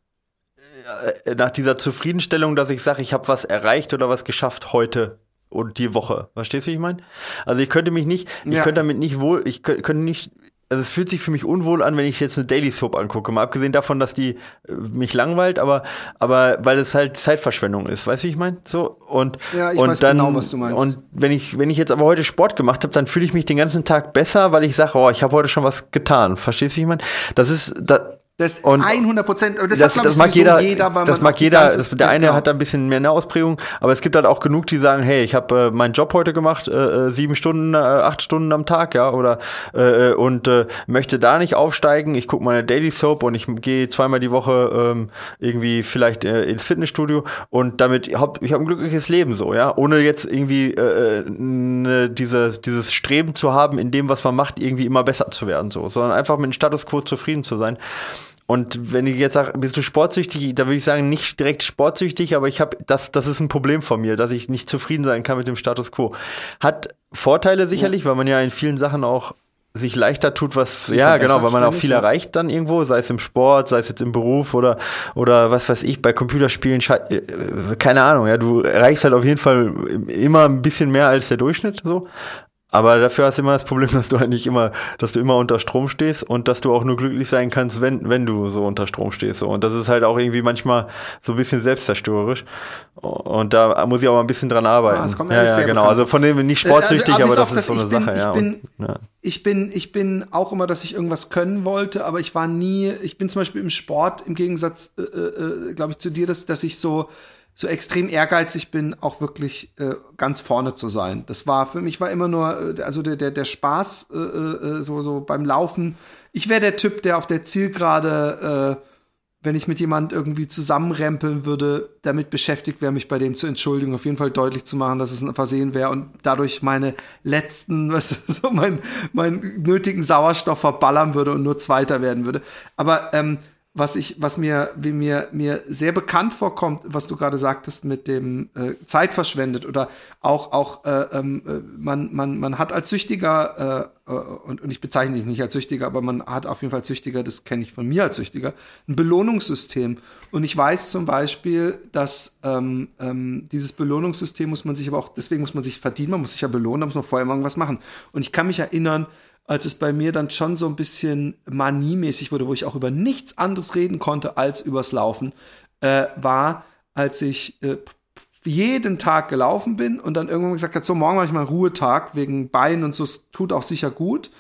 nach dieser Zufriedenstellung, dass ich sage, ich habe was erreicht oder was geschafft heute und die Woche. Verstehst du, wie ich meine? Also ich könnte mich nicht, ich ja. könnte damit nicht wohl, ich könnte nicht, also es fühlt sich für mich unwohl an, wenn ich jetzt eine Daily Soap angucke. Mal abgesehen davon, dass die äh, mich langweilt, aber, aber weil es halt Zeitverschwendung ist, weißt du, wie ich meine? So und ja, ich und weiß dann genau, was du meinst. und wenn ich wenn ich jetzt aber heute Sport gemacht habe, dann fühle ich mich den ganzen Tag besser, weil ich sage, oh, ich habe heute schon was getan. Verstehst du, wie ich meine? Das ist das, das und 100 Prozent. Das, das, das mag jeder. jeder das mag jeder. Das, der eine genau. hat da ein bisschen mehr eine Ausprägung, aber es gibt halt auch genug, die sagen, hey, ich habe äh, meinen Job heute gemacht, äh, äh, sieben Stunden, äh, acht Stunden am Tag, ja, oder äh, äh und äh, möchte da nicht aufsteigen. Ich gucke meine Daily Soap und ich gehe zweimal die Woche ähm, irgendwie vielleicht äh, ins Fitnessstudio und damit hab, ich habe ein glückliches Leben so, ja, ohne jetzt irgendwie äh, ne, diese, dieses Streben zu haben, in dem, was man macht, irgendwie immer besser zu werden, so, sondern einfach mit dem Status quo zufrieden zu sein. Und wenn ich jetzt sage, bist du sportsüchtig, da würde ich sagen, nicht direkt sportsüchtig, aber ich habe, das, das ist ein Problem von mir, dass ich nicht zufrieden sein kann mit dem Status quo. Hat Vorteile sicherlich, ja. weil man ja in vielen Sachen auch sich leichter tut, was, ja, genau, weil man auch viel ja. erreicht dann irgendwo, sei es im Sport, sei es jetzt im Beruf oder, oder was weiß ich, bei Computerspielen, äh, keine Ahnung, ja, du erreichst halt auf jeden Fall immer ein bisschen mehr als der Durchschnitt, so. Aber dafür hast du immer das Problem, *laughs* dass du halt nicht immer, dass du immer unter Strom stehst und dass du auch nur glücklich sein kannst, wenn, wenn du so unter Strom stehst. Und das ist halt auch irgendwie manchmal so ein bisschen selbstzerstörerisch. Und da muss ich auch mal ein bisschen dran arbeiten. Ah, das kommt ja, ja, genau. Bekannt. Also von dem nicht sportsüchtig, also, aber, aber das ist so eine bin, Sache, ja. Bin, und, ja. Ich bin, ich bin auch immer, dass ich irgendwas können wollte, aber ich war nie, ich bin zum Beispiel im Sport im Gegensatz, äh, äh, glaube ich, zu dir, dass, dass ich so, so extrem ehrgeizig bin, auch wirklich äh, ganz vorne zu sein. Das war für mich war immer nur, äh, also der, der, der Spaß äh, äh, so, so beim Laufen. Ich wäre der Typ, der auf der Zielgerade, äh, wenn ich mit jemand irgendwie zusammenrempeln würde, damit beschäftigt wäre, mich bei dem zu entschuldigen, auf jeden Fall deutlich zu machen, dass es ein Versehen wäre und dadurch meine letzten, *laughs* was so mein, meinen nötigen Sauerstoff verballern würde und nur Zweiter werden würde. Aber ähm, was ich, was mir, wie mir, mir sehr bekannt vorkommt, was du gerade sagtest mit dem äh, Zeit verschwendet oder auch, auch äh, ähm, äh, man, man, man hat als Süchtiger, äh, äh, und, und ich bezeichne dich nicht als Süchtiger, aber man hat auf jeden Fall als Süchtiger, das kenne ich von mir als Süchtiger, ein Belohnungssystem. Und ich weiß zum Beispiel, dass ähm, ähm, dieses Belohnungssystem muss man sich aber auch, deswegen muss man sich verdienen, man muss sich ja belohnen, da muss man vorher irgendwas machen. Und ich kann mich erinnern, als es bei mir dann schon so ein bisschen maniemäßig wurde, wo ich auch über nichts anderes reden konnte als übers Laufen, äh, war, als ich äh, jeden Tag gelaufen bin und dann irgendwann gesagt hat, so morgen mache ich mal Ruhetag wegen Beinen und so, es tut auch sicher gut.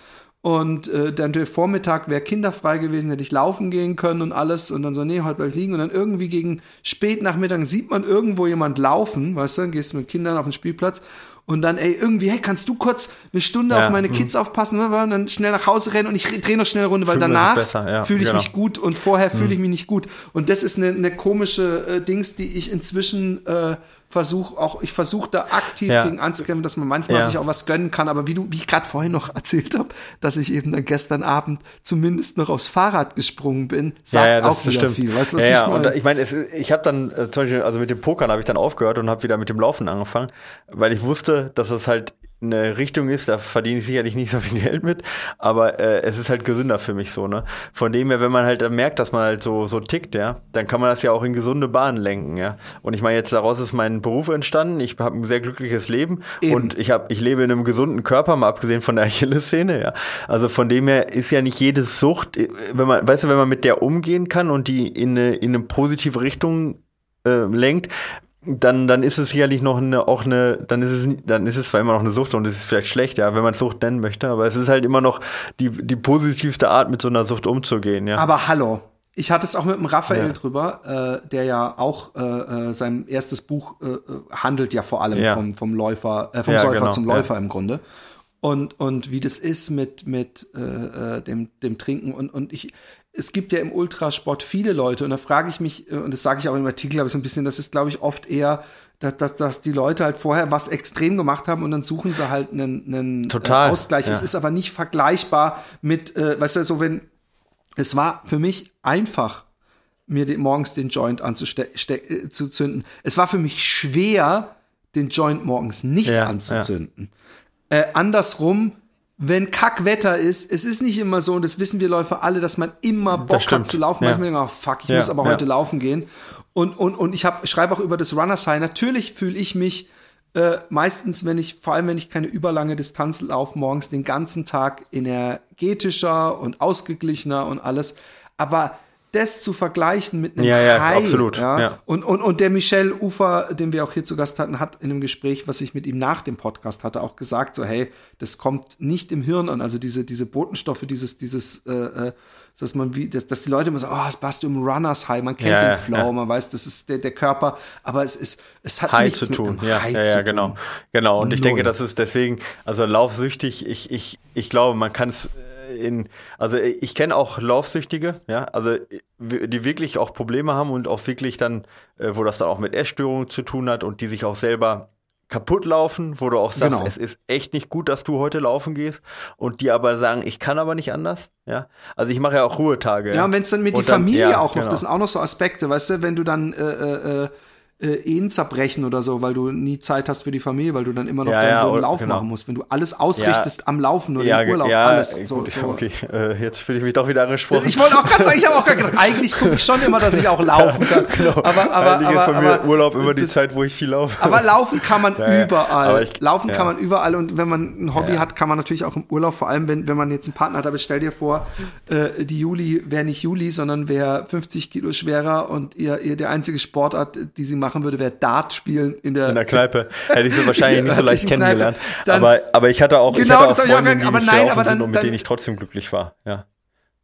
Und äh, dann der Vormittag wäre kinderfrei gewesen, hätte ich laufen gehen können und alles. Und dann so, nee, heute bleib ich liegen. Und dann irgendwie gegen spät Nachmittag sieht man irgendwo jemand laufen, weißt du, dann gehst du mit Kindern auf den Spielplatz und dann, ey, irgendwie, hey, kannst du kurz eine Stunde ja, auf meine Kids mh. aufpassen ne, und dann schnell nach Hause rennen und ich drehe noch schnell eine Runde, weil danach ja, fühle ich genau. mich gut und vorher fühle ich mich nicht gut. Und das ist eine, eine komische äh, Dings, die ich inzwischen äh, versuche auch, ich versuche da aktiv ja. gegen anzukämpfen, dass man manchmal ja. sich auch was gönnen kann. Aber wie du, wie ich gerade vorhin noch erzählt habe, dass ich eben dann gestern Abend zumindest noch aufs Fahrrad gesprungen bin, sagt ja, auch wieder stimmt. viel. Weißt was ja, ich meine? Und ich meine, ich habe dann äh, zum Beispiel, also mit dem Pokern habe ich dann aufgehört und habe wieder mit dem Laufen angefangen, weil ich wusste, dass es halt eine Richtung ist, da verdiene ich sicherlich nicht so viel Geld mit, aber äh, es ist halt gesünder für mich so, ne? Von dem her, wenn man halt merkt, dass man halt so, so tickt, ja, dann kann man das ja auch in gesunde Bahnen lenken, ja. Und ich meine, jetzt daraus ist mein Beruf entstanden, ich habe ein sehr glückliches Leben Eben. und ich habe, ich lebe in einem gesunden Körper, mal abgesehen von der Achillessehne, ja. Also von dem her ist ja nicht jede Sucht, äh, wenn man, weißt du, wenn man mit der umgehen kann und die in eine, in eine positive Richtung äh, lenkt, dann, dann ist es sicherlich noch eine, auch eine, dann ist es, dann ist es zwar immer noch eine Sucht und es ist vielleicht schlecht, ja, wenn man Sucht nennen möchte, aber es ist halt immer noch die, die positivste Art, mit so einer Sucht umzugehen, ja. Aber hallo. Ich hatte es auch mit dem Raphael ja. drüber, äh, der ja auch äh, äh sein erstes Buch äh, äh, handelt ja vor allem ja. vom, vom Läufer, äh, vom ja, Säufer genau. zum Läufer im Grunde. Und, und wie das ist mit, mit dem, dem Trinken. Und, und ich, es gibt ja im Ultrasport viele Leute und da frage ich mich, äh, und das sage ich auch im Artikel, glaube ich, so ein bisschen, das ist, glaube ich, oft eher, dass, dass, dass die Leute halt vorher was extrem gemacht haben und dann suchen sie halt einen, einen Total, äh, Ausgleich. Ja. Es ist aber nicht vergleichbar mit, äh, weißt du, so wenn, es war für mich einfach, mir den, morgens den Joint anzuzünden. Äh, es war für mich schwer, den Joint morgens nicht ja, anzuzünden. Ja. Äh, andersrum, wenn Kackwetter ist, es ist nicht immer so, und das wissen wir Läufer alle, dass man immer Bock hat zu laufen. Ja. Manchmal denke ich, oh, fuck, ich ja, muss aber ja. heute laufen gehen. Und, und, und ich schreibe auch über das Runners High. Natürlich fühle ich mich äh, meistens, wenn ich, vor allem wenn ich keine überlange Distanz laufe, morgens den ganzen Tag energetischer und ausgeglichener und alles. Aber das zu vergleichen mit einem ja, ja, High, absolut. Ja? ja? Und, und, und der Michel Ufer, den wir auch hier zu Gast hatten, hat in einem Gespräch, was ich mit ihm nach dem Podcast hatte, auch gesagt, so, hey, das kommt nicht im Hirn an, also diese, diese Botenstoffe, dieses, dieses, äh, äh dass man wie, dass, dass die Leute immer sagen, oh, es passt im Runners High, man kennt ja, den Flow, ja. man weiß, das ist der, der Körper, aber es ist, es hat High nichts zu tun. ja, High ja, ja, genau, genau. Und Null. ich denke, das ist deswegen, also laufsüchtig, ich, ich, ich glaube, man kann es in, also ich kenne auch Laufsüchtige, ja, also die wirklich auch Probleme haben und auch wirklich dann, äh, wo das dann auch mit Essstörungen zu tun hat und die sich auch selber kaputt laufen, wo du auch sagst, genau. es ist echt nicht gut, dass du heute laufen gehst und die aber sagen, ich kann aber nicht anders, ja. Also ich mache ja auch Ruhetage. Ja, ja. und wenn es dann mit und die Familie ja, auch noch, genau. das sind auch noch so Aspekte, weißt du, wenn du dann äh, äh, äh Ehen zerbrechen oder so, weil du nie Zeit hast für die Familie, weil du dann immer noch ja, deinen ja, Lauf genau. machen musst. Wenn du alles ausrichtest ja, am Laufen oder ja, im Urlaub, alles. So, gut, *laughs* so. Okay, äh, jetzt fühle ich mich doch wieder angesprochen. Ich wollte auch gerade sagen, ich habe auch gerade gedacht, eigentlich gucke ich schon immer, dass ich auch laufen kann. *laughs* genau. Aber, aber, aber, von mir Urlaub immer die Zeit, wo ich viel laufe. Aber laufen kann man *laughs* überall. Ich, laufen kann man überall und wenn man ein Hobby hat, kann man natürlich auch im Urlaub, vor allem wenn, wenn man jetzt einen Partner hat, aber stell dir vor, äh, die Juli wäre nicht Juli, sondern wäre 50 Kilo schwerer und ihr, ihr der einzige Sportart, die sie machen würde, wäre Dart spielen in der, in der Kneipe. Hätte ich sie wahrscheinlich *laughs* nicht so leicht kennengelernt. Dann, aber, aber ich hatte auch, genau, ich hatte auch Freunde, die aber nein, aber dann, mit denen ich trotzdem glücklich war. Ja.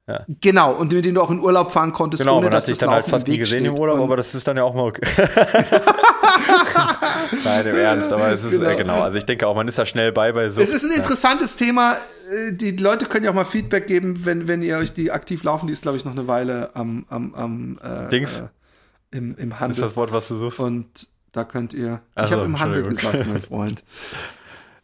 Ja. Genau, und mit dem du auch in Urlaub fahren konntest, genau, ohne man dass hat sich dann halt fast nie gesehen im Urlaub, aber das ist dann ja auch mal okay. *laughs* Nein, im Ernst, aber es ist genau. Äh, genau. Also ich denke auch, man ist da schnell bei bei so. Es ist ein interessantes ja. Thema. Äh, die Leute können ja auch mal Feedback geben, wenn, wenn ihr euch die aktiv laufen. Die ist, glaube ich, noch eine Weile am, am, am äh, Dings. Äh, im, im Handel. Ist das Wort, was du suchst? Und da könnt ihr. Also, ich habe im Handel gesagt, mein *laughs* Freund.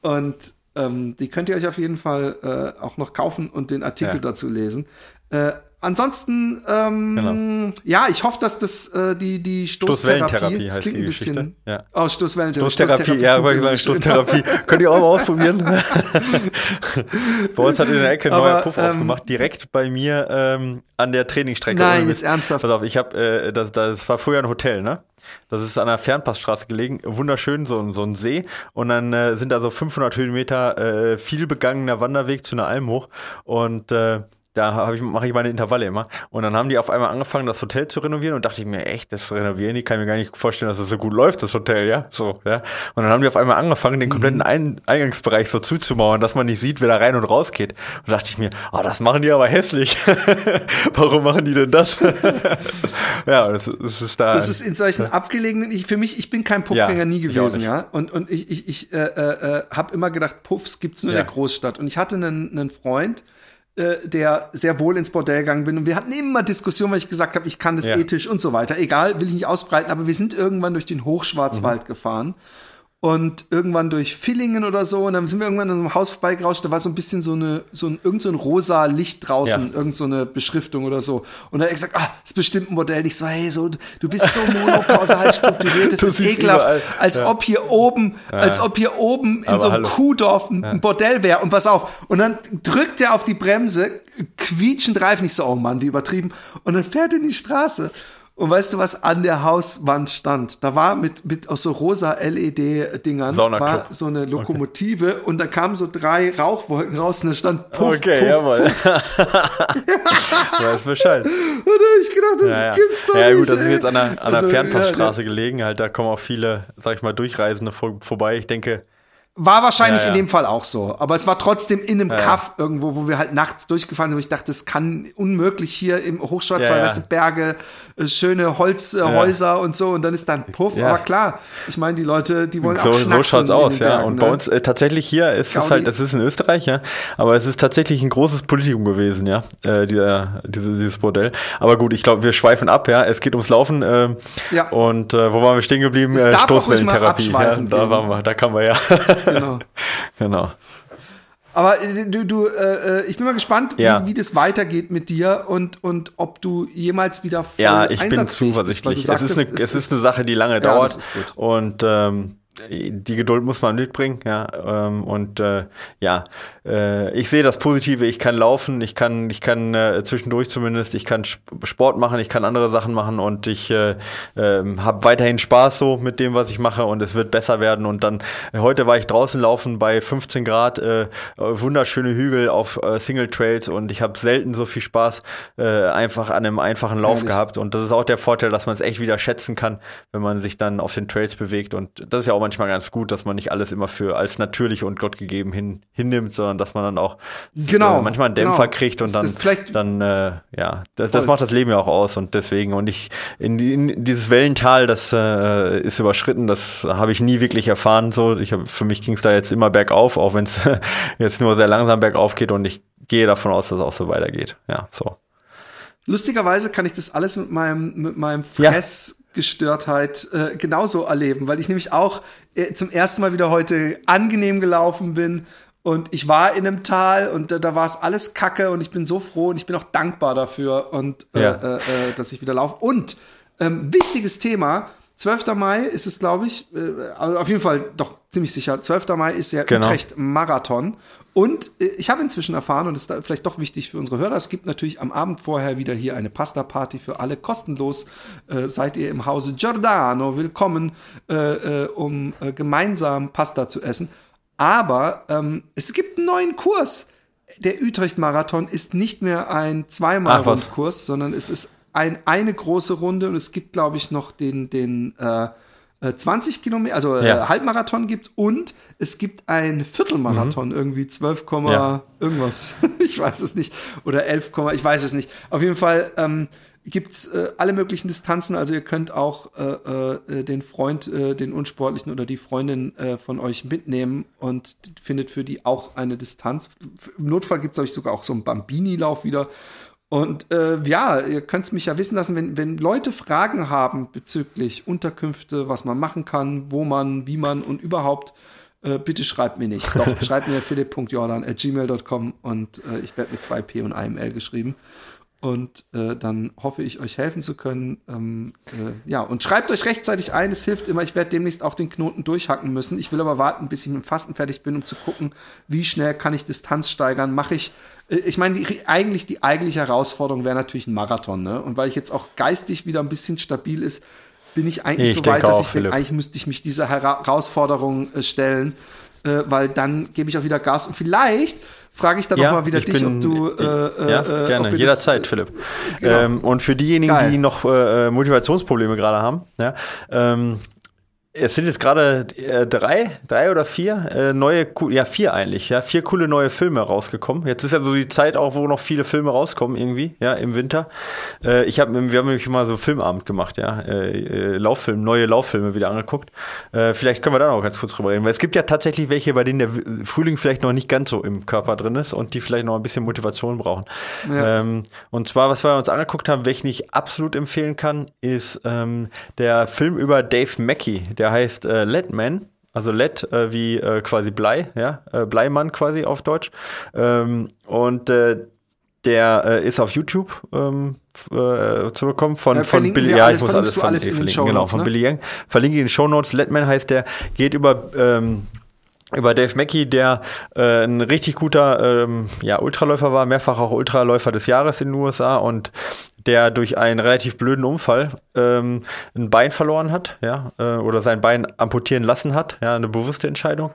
Und ähm, die könnt ihr euch auf jeden Fall äh, auch noch kaufen und den Artikel ja. dazu lesen. Äh, ansonsten, ähm, genau. ja, ich hoffe, dass das äh, die, die Stoßtherapie, das klingt ein bisschen. Ja. Oh, Stoßwellentherapie. Stoßtherapie, ja, wollte ich sagen, Stoßtherapie. Könnt ihr auch mal ausprobieren? *laughs* bei uns hat in der Ecke ein neuer Puff ähm, aufgemacht, direkt bei mir ähm, an der Trainingsstrecke. Nein, jetzt ernsthaft. Pass auf, ich habe, äh, das, das war früher ein Hotel, ne? Das ist an der Fernpassstraße gelegen, wunderschön, so, so ein See. Und dann äh, sind da so 500 Höhenmeter äh, viel begangener Wanderweg zu einer Alm hoch. Und äh, da ich, mache ich meine Intervalle immer. Und dann haben die auf einmal angefangen, das Hotel zu renovieren und dachte ich mir, echt, das renovieren, die kann mir gar nicht vorstellen, dass das so gut läuft, das Hotel, ja. So, ja. Und dann haben die auf einmal angefangen, den kompletten mhm. Ein Eingangsbereich so zuzumauern, dass man nicht sieht, wer da rein und raus geht. Und dachte ich mir, oh, das machen die aber hässlich. *laughs* Warum machen die denn das? *laughs* ja, das, das, ist da. Das ist in solchen abgelegenen, ich, für mich, ich bin kein Puffgänger ja, nie gewesen, ja. Und, und ich, ich, ich äh, äh, äh habe immer gedacht, Puffs gibt's nur ja. in der Großstadt. Und ich hatte einen, einen Freund, äh, der sehr wohl ins Bordell gegangen bin. Und wir hatten immer Diskussionen, weil ich gesagt habe, ich kann das ja. ethisch und so weiter. Egal, will ich nicht ausbreiten, aber wir sind irgendwann durch den Hochschwarzwald mhm. gefahren und irgendwann durch Villingen oder so und dann sind wir irgendwann an einem Haus vorbeigerauscht, da war so ein bisschen so eine so ein irgend so ein rosa Licht draußen, ja. irgend so eine Beschriftung oder so und dann hat er gesagt, ah, ist bestimmt ein Modell. Ich so, hey, so du bist so monokausal strukturiert, das, *laughs* das ist ekelhaft, überall. als ja. ob hier oben, ja. als ob hier oben in Aber so einem hallo. Kuhdorf ein, ein Bordell wäre und pass auf und dann drückt er auf die Bremse, quietschend Reifen, ich so, oh Mann, wie übertrieben und dann fährt er in die Straße und weißt du, was an der Hauswand stand? Da war mit, mit aus so rosa LED-Dingern war so eine Lokomotive okay. und da kamen so drei Rauchwolken raus und da stand Puff, Okay, Puff, jawohl. weiß Bescheid. *laughs* Und da hab ich gedacht, das ja, ja. gibt's doch ja, nicht. Ja gut, das ist jetzt an der, an der also, Fernpassstraße ja, gelegen. Halt, da kommen auch viele, sag ich mal, Durchreisende vor, vorbei. Ich denke, war wahrscheinlich ja, ja. in dem Fall auch so. Aber es war trotzdem in einem ja, Kaff irgendwo, wo wir halt nachts durchgefahren sind. Und ich dachte, das kann unmöglich hier im Hochschwarzwald, ja, Berge, äh, schöne Holzhäuser und so. Und dann ist da ein Puff. Aber klar, ich meine, die Leute, die wollen so, auch So schaut's aus, ja. Bergen, und ne? bei uns äh, tatsächlich hier ist Gaudi. es halt, das ist in Österreich, ja. Aber es ist tatsächlich ein großes Politikum gewesen, ja. Äh, dieser, diese, dieses Bordell. Aber gut, ich glaube, wir schweifen ab, ja. Es geht ums Laufen. Äh, ja. Und äh, wo waren wir stehen geblieben? Äh, Stoßwellentherapie. Ja, da waren wir, da kamen wir ja. Genau. *laughs* genau. Aber äh, du, du äh, äh, ich bin mal gespannt, ja. wie, wie das weitergeht mit dir und, und ob du jemals wieder voll Ja, ich bin zuversichtlich. Bist, es, ist eine, es ist eine Sache, die lange ja, dauert. Und ähm, die Geduld muss man mitbringen, ja. Ähm, und äh, ja, äh, ich sehe das Positive, ich kann laufen, ich kann, ich kann äh, zwischendurch zumindest, ich kann Sport machen, ich kann andere Sachen machen und ich äh, äh, habe weiterhin Spaß so mit dem, was ich mache und es wird besser werden. Und dann, heute war ich draußen laufen bei 15 Grad, äh, wunderschöne Hügel auf äh, Single Trails und ich habe selten so viel Spaß äh, einfach an einem einfachen Lauf Ehrlich? gehabt. Und das ist auch der Vorteil, dass man es echt wieder schätzen kann, wenn man sich dann auf den Trails bewegt. Und das ist ja auch manchmal ganz gut, dass man nicht alles immer für als natürlich und Gott gegeben hin, hinnimmt, sondern dass man dann auch genau, äh, manchmal einen Dämpfer genau. kriegt und das, dann, das dann äh, ja, das, das, macht das Leben ja auch aus und deswegen und ich in, in dieses Wellental, das äh, ist überschritten, das habe ich nie wirklich erfahren. So, ich hab, für mich ging es da jetzt immer bergauf, auch wenn es *laughs* jetzt nur sehr langsam bergauf geht und ich gehe davon aus, dass es auch so weitergeht. Ja, so. Lustigerweise kann ich das alles mit meinem, mit meinem Fressgestörtheit äh, genauso erleben, weil ich nämlich auch äh, zum ersten Mal wieder heute angenehm gelaufen bin und ich war in einem Tal und äh, da war es alles Kacke und ich bin so froh und ich bin auch dankbar dafür und äh, ja. äh, äh, dass ich wieder laufe. Und ähm, wichtiges Thema, 12. Mai ist es, glaube ich, äh, also auf jeden Fall doch ziemlich sicher. 12. Mai ist der genau. Utrecht Marathon. Und äh, ich habe inzwischen erfahren, und das ist vielleicht doch wichtig für unsere Hörer, es gibt natürlich am Abend vorher wieder hier eine Pasta-Party für alle kostenlos. Äh, seid ihr im Hause Giordano willkommen, äh, äh, um äh, gemeinsam Pasta zu essen. Aber ähm, es gibt einen neuen Kurs. Der Utrecht-Marathon ist nicht mehr ein zweimal-Kurs, sondern es ist ein, eine große Runde und es gibt, glaube ich, noch den, den äh, 20 Kilometer, also äh, ja. Halbmarathon gibt und es gibt ein Viertelmarathon, mhm. irgendwie 12, ja. irgendwas. *laughs* ich weiß es nicht. Oder 11, ich weiß es nicht. Auf jeden Fall ähm, gibt's äh, alle möglichen Distanzen. Also ihr könnt auch äh, äh, den Freund, äh, den Unsportlichen oder die Freundin äh, von euch mitnehmen und findet für die auch eine Distanz. Im Notfall gibt's euch sogar auch so einen Bambini-Lauf wieder. Und äh, ja, ihr könnt mich ja wissen lassen, wenn, wenn Leute Fragen haben bezüglich Unterkünfte, was man machen kann, wo man, wie man und überhaupt, äh, bitte schreibt mir nicht. Doch, *laughs* schreibt mir philipp.jordan.gmail.com und äh, ich werde mit zwei P und einem L geschrieben. Und äh, dann hoffe ich, euch helfen zu können. Ähm, äh, ja, und schreibt euch rechtzeitig ein, es hilft immer. Ich werde demnächst auch den Knoten durchhacken müssen. Ich will aber warten, bis ich mit dem Fasten fertig bin, um zu gucken, wie schnell kann ich Distanz steigern. Mache ich, ich meine, die, eigentlich die eigentliche Herausforderung wäre natürlich ein Marathon, ne? Und weil ich jetzt auch geistig wieder ein bisschen stabil ist, bin ich eigentlich ich so weit, dass auch, ich denke, eigentlich müsste ich mich dieser Herausforderung äh, stellen, äh, weil dann gebe ich auch wieder Gas und vielleicht frage ich dann ja, auch mal wieder dich, bin, ob du. Äh, ja, äh, gerne, jederzeit, Philipp. Genau. Ähm, und für diejenigen, Geil. die noch äh, Motivationsprobleme gerade haben, ja, ähm, es sind jetzt gerade äh, drei, drei oder vier äh, neue, ja vier eigentlich, ja vier coole neue Filme rausgekommen. Jetzt ist ja so die Zeit auch, wo noch viele Filme rauskommen irgendwie, ja im Winter. Äh, ich habe, wir haben nämlich mal so Filmabend gemacht, ja, äh, äh, Lauffilm, neue Lauffilme wieder angeguckt. Äh, vielleicht können wir da noch ganz kurz drüber reden, weil es gibt ja tatsächlich welche, bei denen der Frühling vielleicht noch nicht ganz so im Körper drin ist und die vielleicht noch ein bisschen Motivation brauchen. Ja. Ähm, und zwar, was wir uns angeguckt haben, welchen ich absolut empfehlen kann, ist ähm, der Film über Dave Mackey der heißt äh, Leadman. Also Led äh, wie äh, quasi Blei, ja, äh, Bleimann quasi auf Deutsch. Ähm, und äh, der äh, ist auf YouTube ähm, äh, zu bekommen von, von Billy. Ja, ich muss alles von alles in den Show Genau, von ne? Billy Yang. Verlinke in den Show Notes. Letman heißt der, geht über ähm, über Dave Mackey, der äh, ein richtig guter ähm, ja, Ultraläufer war, mehrfach auch Ultraläufer des Jahres in den USA und der durch einen relativ blöden Unfall ähm, ein Bein verloren hat, ja, äh, oder sein Bein amputieren lassen hat, ja, eine bewusste Entscheidung.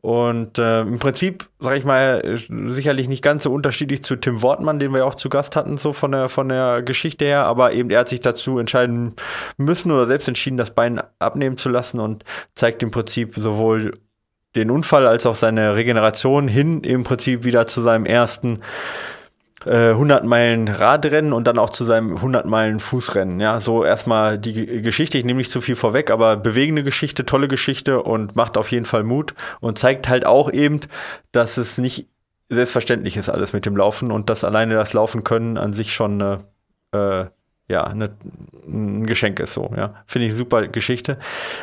Und äh, im Prinzip, sage ich mal, sicherlich nicht ganz so unterschiedlich zu Tim Wortmann, den wir auch zu Gast hatten, so von der von der Geschichte her, aber eben er hat sich dazu entscheiden müssen oder selbst entschieden, das Bein abnehmen zu lassen und zeigt im Prinzip sowohl den Unfall als auch seine Regeneration hin im Prinzip wieder zu seinem ersten 100 äh, Meilen Radrennen und dann auch zu seinem 100 Meilen Fußrennen. Ja, so erstmal die Geschichte. Ich nehme nicht zu viel vorweg, aber bewegende Geschichte, tolle Geschichte und macht auf jeden Fall Mut und zeigt halt auch eben, dass es nicht selbstverständlich ist alles mit dem Laufen und dass alleine das Laufen können an sich schon eine, äh, ja, eine, ein Geschenk ist so, ja. Finde ich super Geschichte.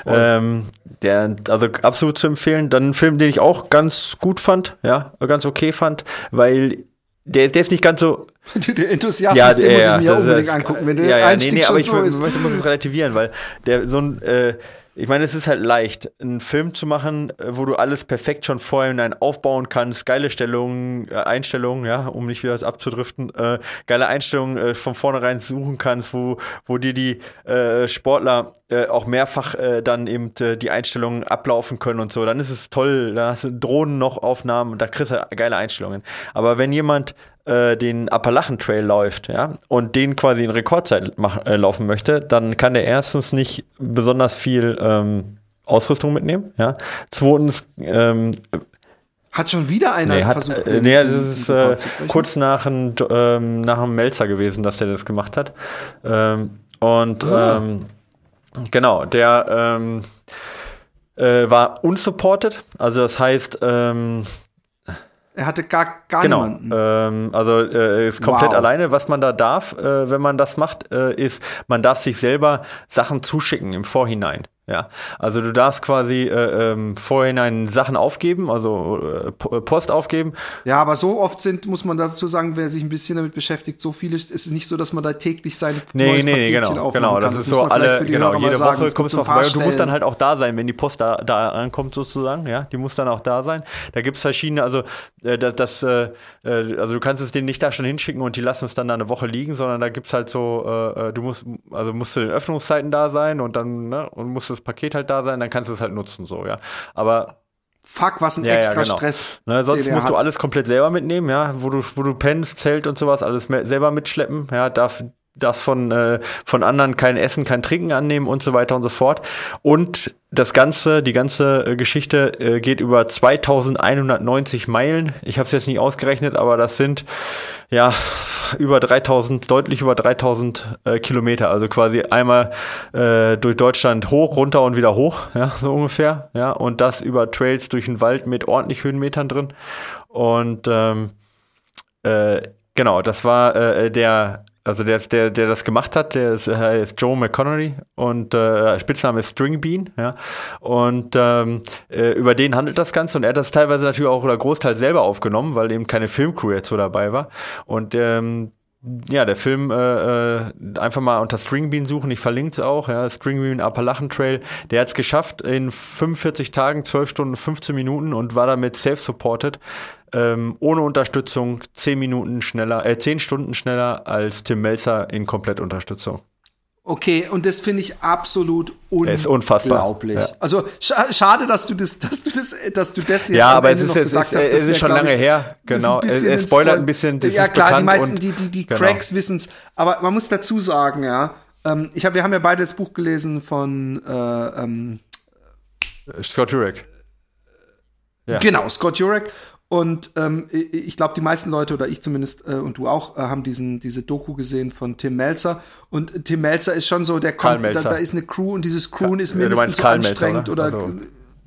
Ähm, der, also absolut zu empfehlen. Dann ein Film, den ich auch ganz gut fand, ja, ganz okay fand, weil der, der ist nicht ganz so. *laughs* Der Enthusiasmus, ja, den muss ich mir unbedingt angucken, wenn du ja, ja, nee, nee, aber ich so möchte, muss es relativieren, weil der so ein äh, ich meine, es ist halt leicht, einen Film zu machen, äh, wo du alles perfekt schon vorher aufbauen kannst, geile Stellungen, äh, Einstellungen, ja, um nicht wieder das abzudriften, äh, geile Einstellungen äh, von vornherein suchen kannst, wo, wo dir die äh, Sportler äh, auch mehrfach dann eben die Einstellungen ablaufen können und so. Dann ist es toll, dann hast du Drohnen noch Aufnahmen, da kriegst du geile Einstellungen. Aber wenn jemand äh, den Appalachen Trail läuft, ja, und den quasi in Rekordzeit mach, äh, laufen möchte, dann kann der erstens nicht besonders viel ähm, Ausrüstung mitnehmen, ja. Zweitens ähm, hat schon wieder einer nee, hat, versucht. Äh, nee, das ist äh, kurz nach, ein, ähm, nach einem Melzer gewesen, dass der das gemacht hat. Ähm, und ah. ähm, genau, der ähm, äh, war unsupported. Also das heißt, ähm, er hatte gar, gar genau. niemanden. Ähm, also äh, ist komplett wow. alleine. Was man da darf, äh, wenn man das macht, äh, ist, man darf sich selber Sachen zuschicken im Vorhinein. Ja, also du darfst quasi äh, ähm, vorhinein Sachen aufgeben, also äh, äh, Post aufgeben. Ja, aber so oft sind, muss man dazu sagen, wer sich ein bisschen damit beschäftigt, so viele, ist es nicht so, dass man da täglich sein nee, neues nee, nee, genau, genau, das, das ist so alle, genau, jede sagen, Woche kommst du mal vorbei du musst dann halt auch da sein, wenn die Post da, da ankommt sozusagen, ja, die muss dann auch da sein. Da gibt es verschiedene, also äh, das, das äh, äh, also du kannst es denen nicht da schon hinschicken und die lassen es dann da eine Woche liegen, sondern da gibt es halt so, äh, du musst, also musst zu den Öffnungszeiten da sein und dann, ne, und musst das Paket halt da sein, dann kannst du es halt nutzen, so, ja. Aber Fuck, was ein ja, extra ja, genau. Stress. Ne, sonst musst hat. du alles komplett selber mitnehmen, ja, wo du, wo du pennst, Zelt und sowas, alles selber mitschleppen, ja, darf das von, äh, von anderen kein Essen, kein Trinken annehmen und so weiter und so fort. Und das Ganze, die ganze äh, Geschichte äh, geht über 2190 Meilen. Ich habe es jetzt nicht ausgerechnet, aber das sind ja über 3000, deutlich über 3000 äh, Kilometer. Also quasi einmal äh, durch Deutschland hoch, runter und wieder hoch, ja, so ungefähr. Ja, und das über Trails durch den Wald mit ordentlich Höhenmetern drin. Und ähm, äh, genau, das war äh, der also der, der, der das gemacht hat, der ist, äh, ist Joe McConnery und äh, Spitzname ist String Bean, ja. Und ähm, äh, über den handelt das Ganze und er hat das teilweise natürlich auch oder Großteil selber aufgenommen, weil eben keine Filmcrew jetzt so dabei war. Und ähm, ja, der Film äh, äh, einfach mal unter Stringbean suchen, ich verlinke es auch, ja, Stringbean Appalachen Trail, der hat es geschafft in 45 Tagen, 12 Stunden, 15 Minuten und war damit self-supported, ähm, ohne Unterstützung 10 Minuten schneller, äh, 10 Stunden schneller als Tim Melzer in Komplettunterstützung. Okay, und das finde ich absolut unglaublich. Unfassbar. Ja. Also scha schade, dass du das, dass du das, dass du das jetzt. Ja, aber es ist, jetzt, es, hast, es ist schon lange ich, her. Genau. Es spoilert ein bisschen. Das ja klar, die meisten, die die die genau. Cracks wissen's. Aber man muss dazu sagen, ja. Ähm, ich hab, wir haben ja beide das Buch gelesen von äh, ähm, Scott Jurek. Ja. Genau, Scott Jurek. Und ähm, ich glaube, die meisten Leute oder ich zumindest äh, und du auch äh, haben diesen diese Doku gesehen von Tim Melzer. Und Tim Melzer ist schon so, der kommt, da, da, ist eine Crew und dieses Crew ist mindestens so anstrengend Melzer, oder, oder also,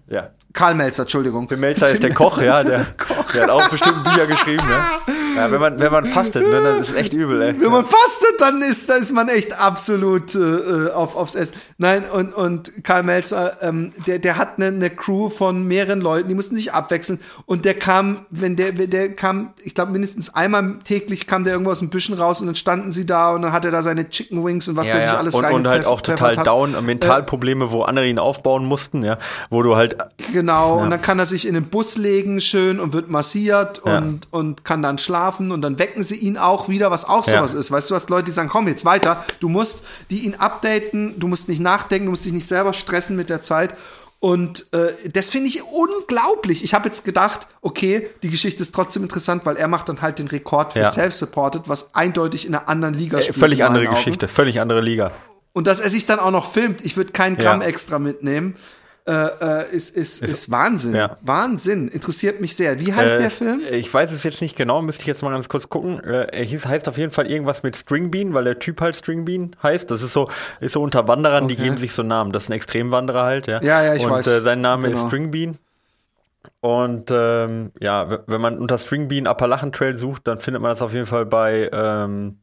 ja. Karl Melzer, Entschuldigung. Tim Melzer ist der Koch, ja. Der, der, Koch. der, hat auch bestimmt Bücher geschrieben, ja. ja. wenn man, wenn man fastet, ne, dann ist es echt übel, ey. Wenn man fastet, dann ist, da ist man echt absolut äh, auf, aufs Essen. Nein, und, und Karl Melzer, ähm, der, der hat eine, eine Crew von mehreren Leuten, die mussten sich abwechseln. Und der kam, wenn der, der kam, ich glaube, mindestens einmal täglich kam der irgendwo aus den Büschen raus und dann standen sie da und dann hatte er da seine Chicken Wings und was ja, der sich alles und, und halt auch total hat. down, Mentalprobleme, wo andere ihn aufbauen mussten, ja, wo du halt Genau, ja. und dann kann er sich in den Bus legen, schön, und wird massiert und, ja. und kann dann schlafen und dann wecken sie ihn auch wieder, was auch sowas ja. ist. Weißt du, hast Leute, die sagen, komm jetzt weiter. Du musst die ihn updaten, du musst nicht nachdenken, du musst dich nicht selber stressen mit der Zeit. Und äh, das finde ich unglaublich. Ich habe jetzt gedacht, okay, die Geschichte ist trotzdem interessant, weil er macht dann halt den Rekord für ja. Self-Supported, was eindeutig in einer anderen Liga äh, spielt. Völlig andere Geschichte, völlig andere Liga. Und dass er sich dann auch noch filmt, ich würde keinen Gramm ja. extra mitnehmen äh, äh, ist, ist, ist, Wahnsinn. Ja. Wahnsinn. Interessiert mich sehr. Wie heißt äh, der Film? Ich weiß es jetzt nicht genau, müsste ich jetzt mal ganz kurz gucken. Äh, er hieß, heißt auf jeden Fall irgendwas mit Stringbean, weil der Typ halt Stringbean heißt. Das ist so, ist so unter Wanderern, okay. die geben sich so Namen. Das ist ein Extremwanderer halt, ja. Ja, ja, ich Und, weiß. Äh, sein Name genau. ist Stringbean. Und ähm, ja, wenn man unter Stringbean Appalachen Trail sucht, dann findet man das auf jeden Fall bei, ähm,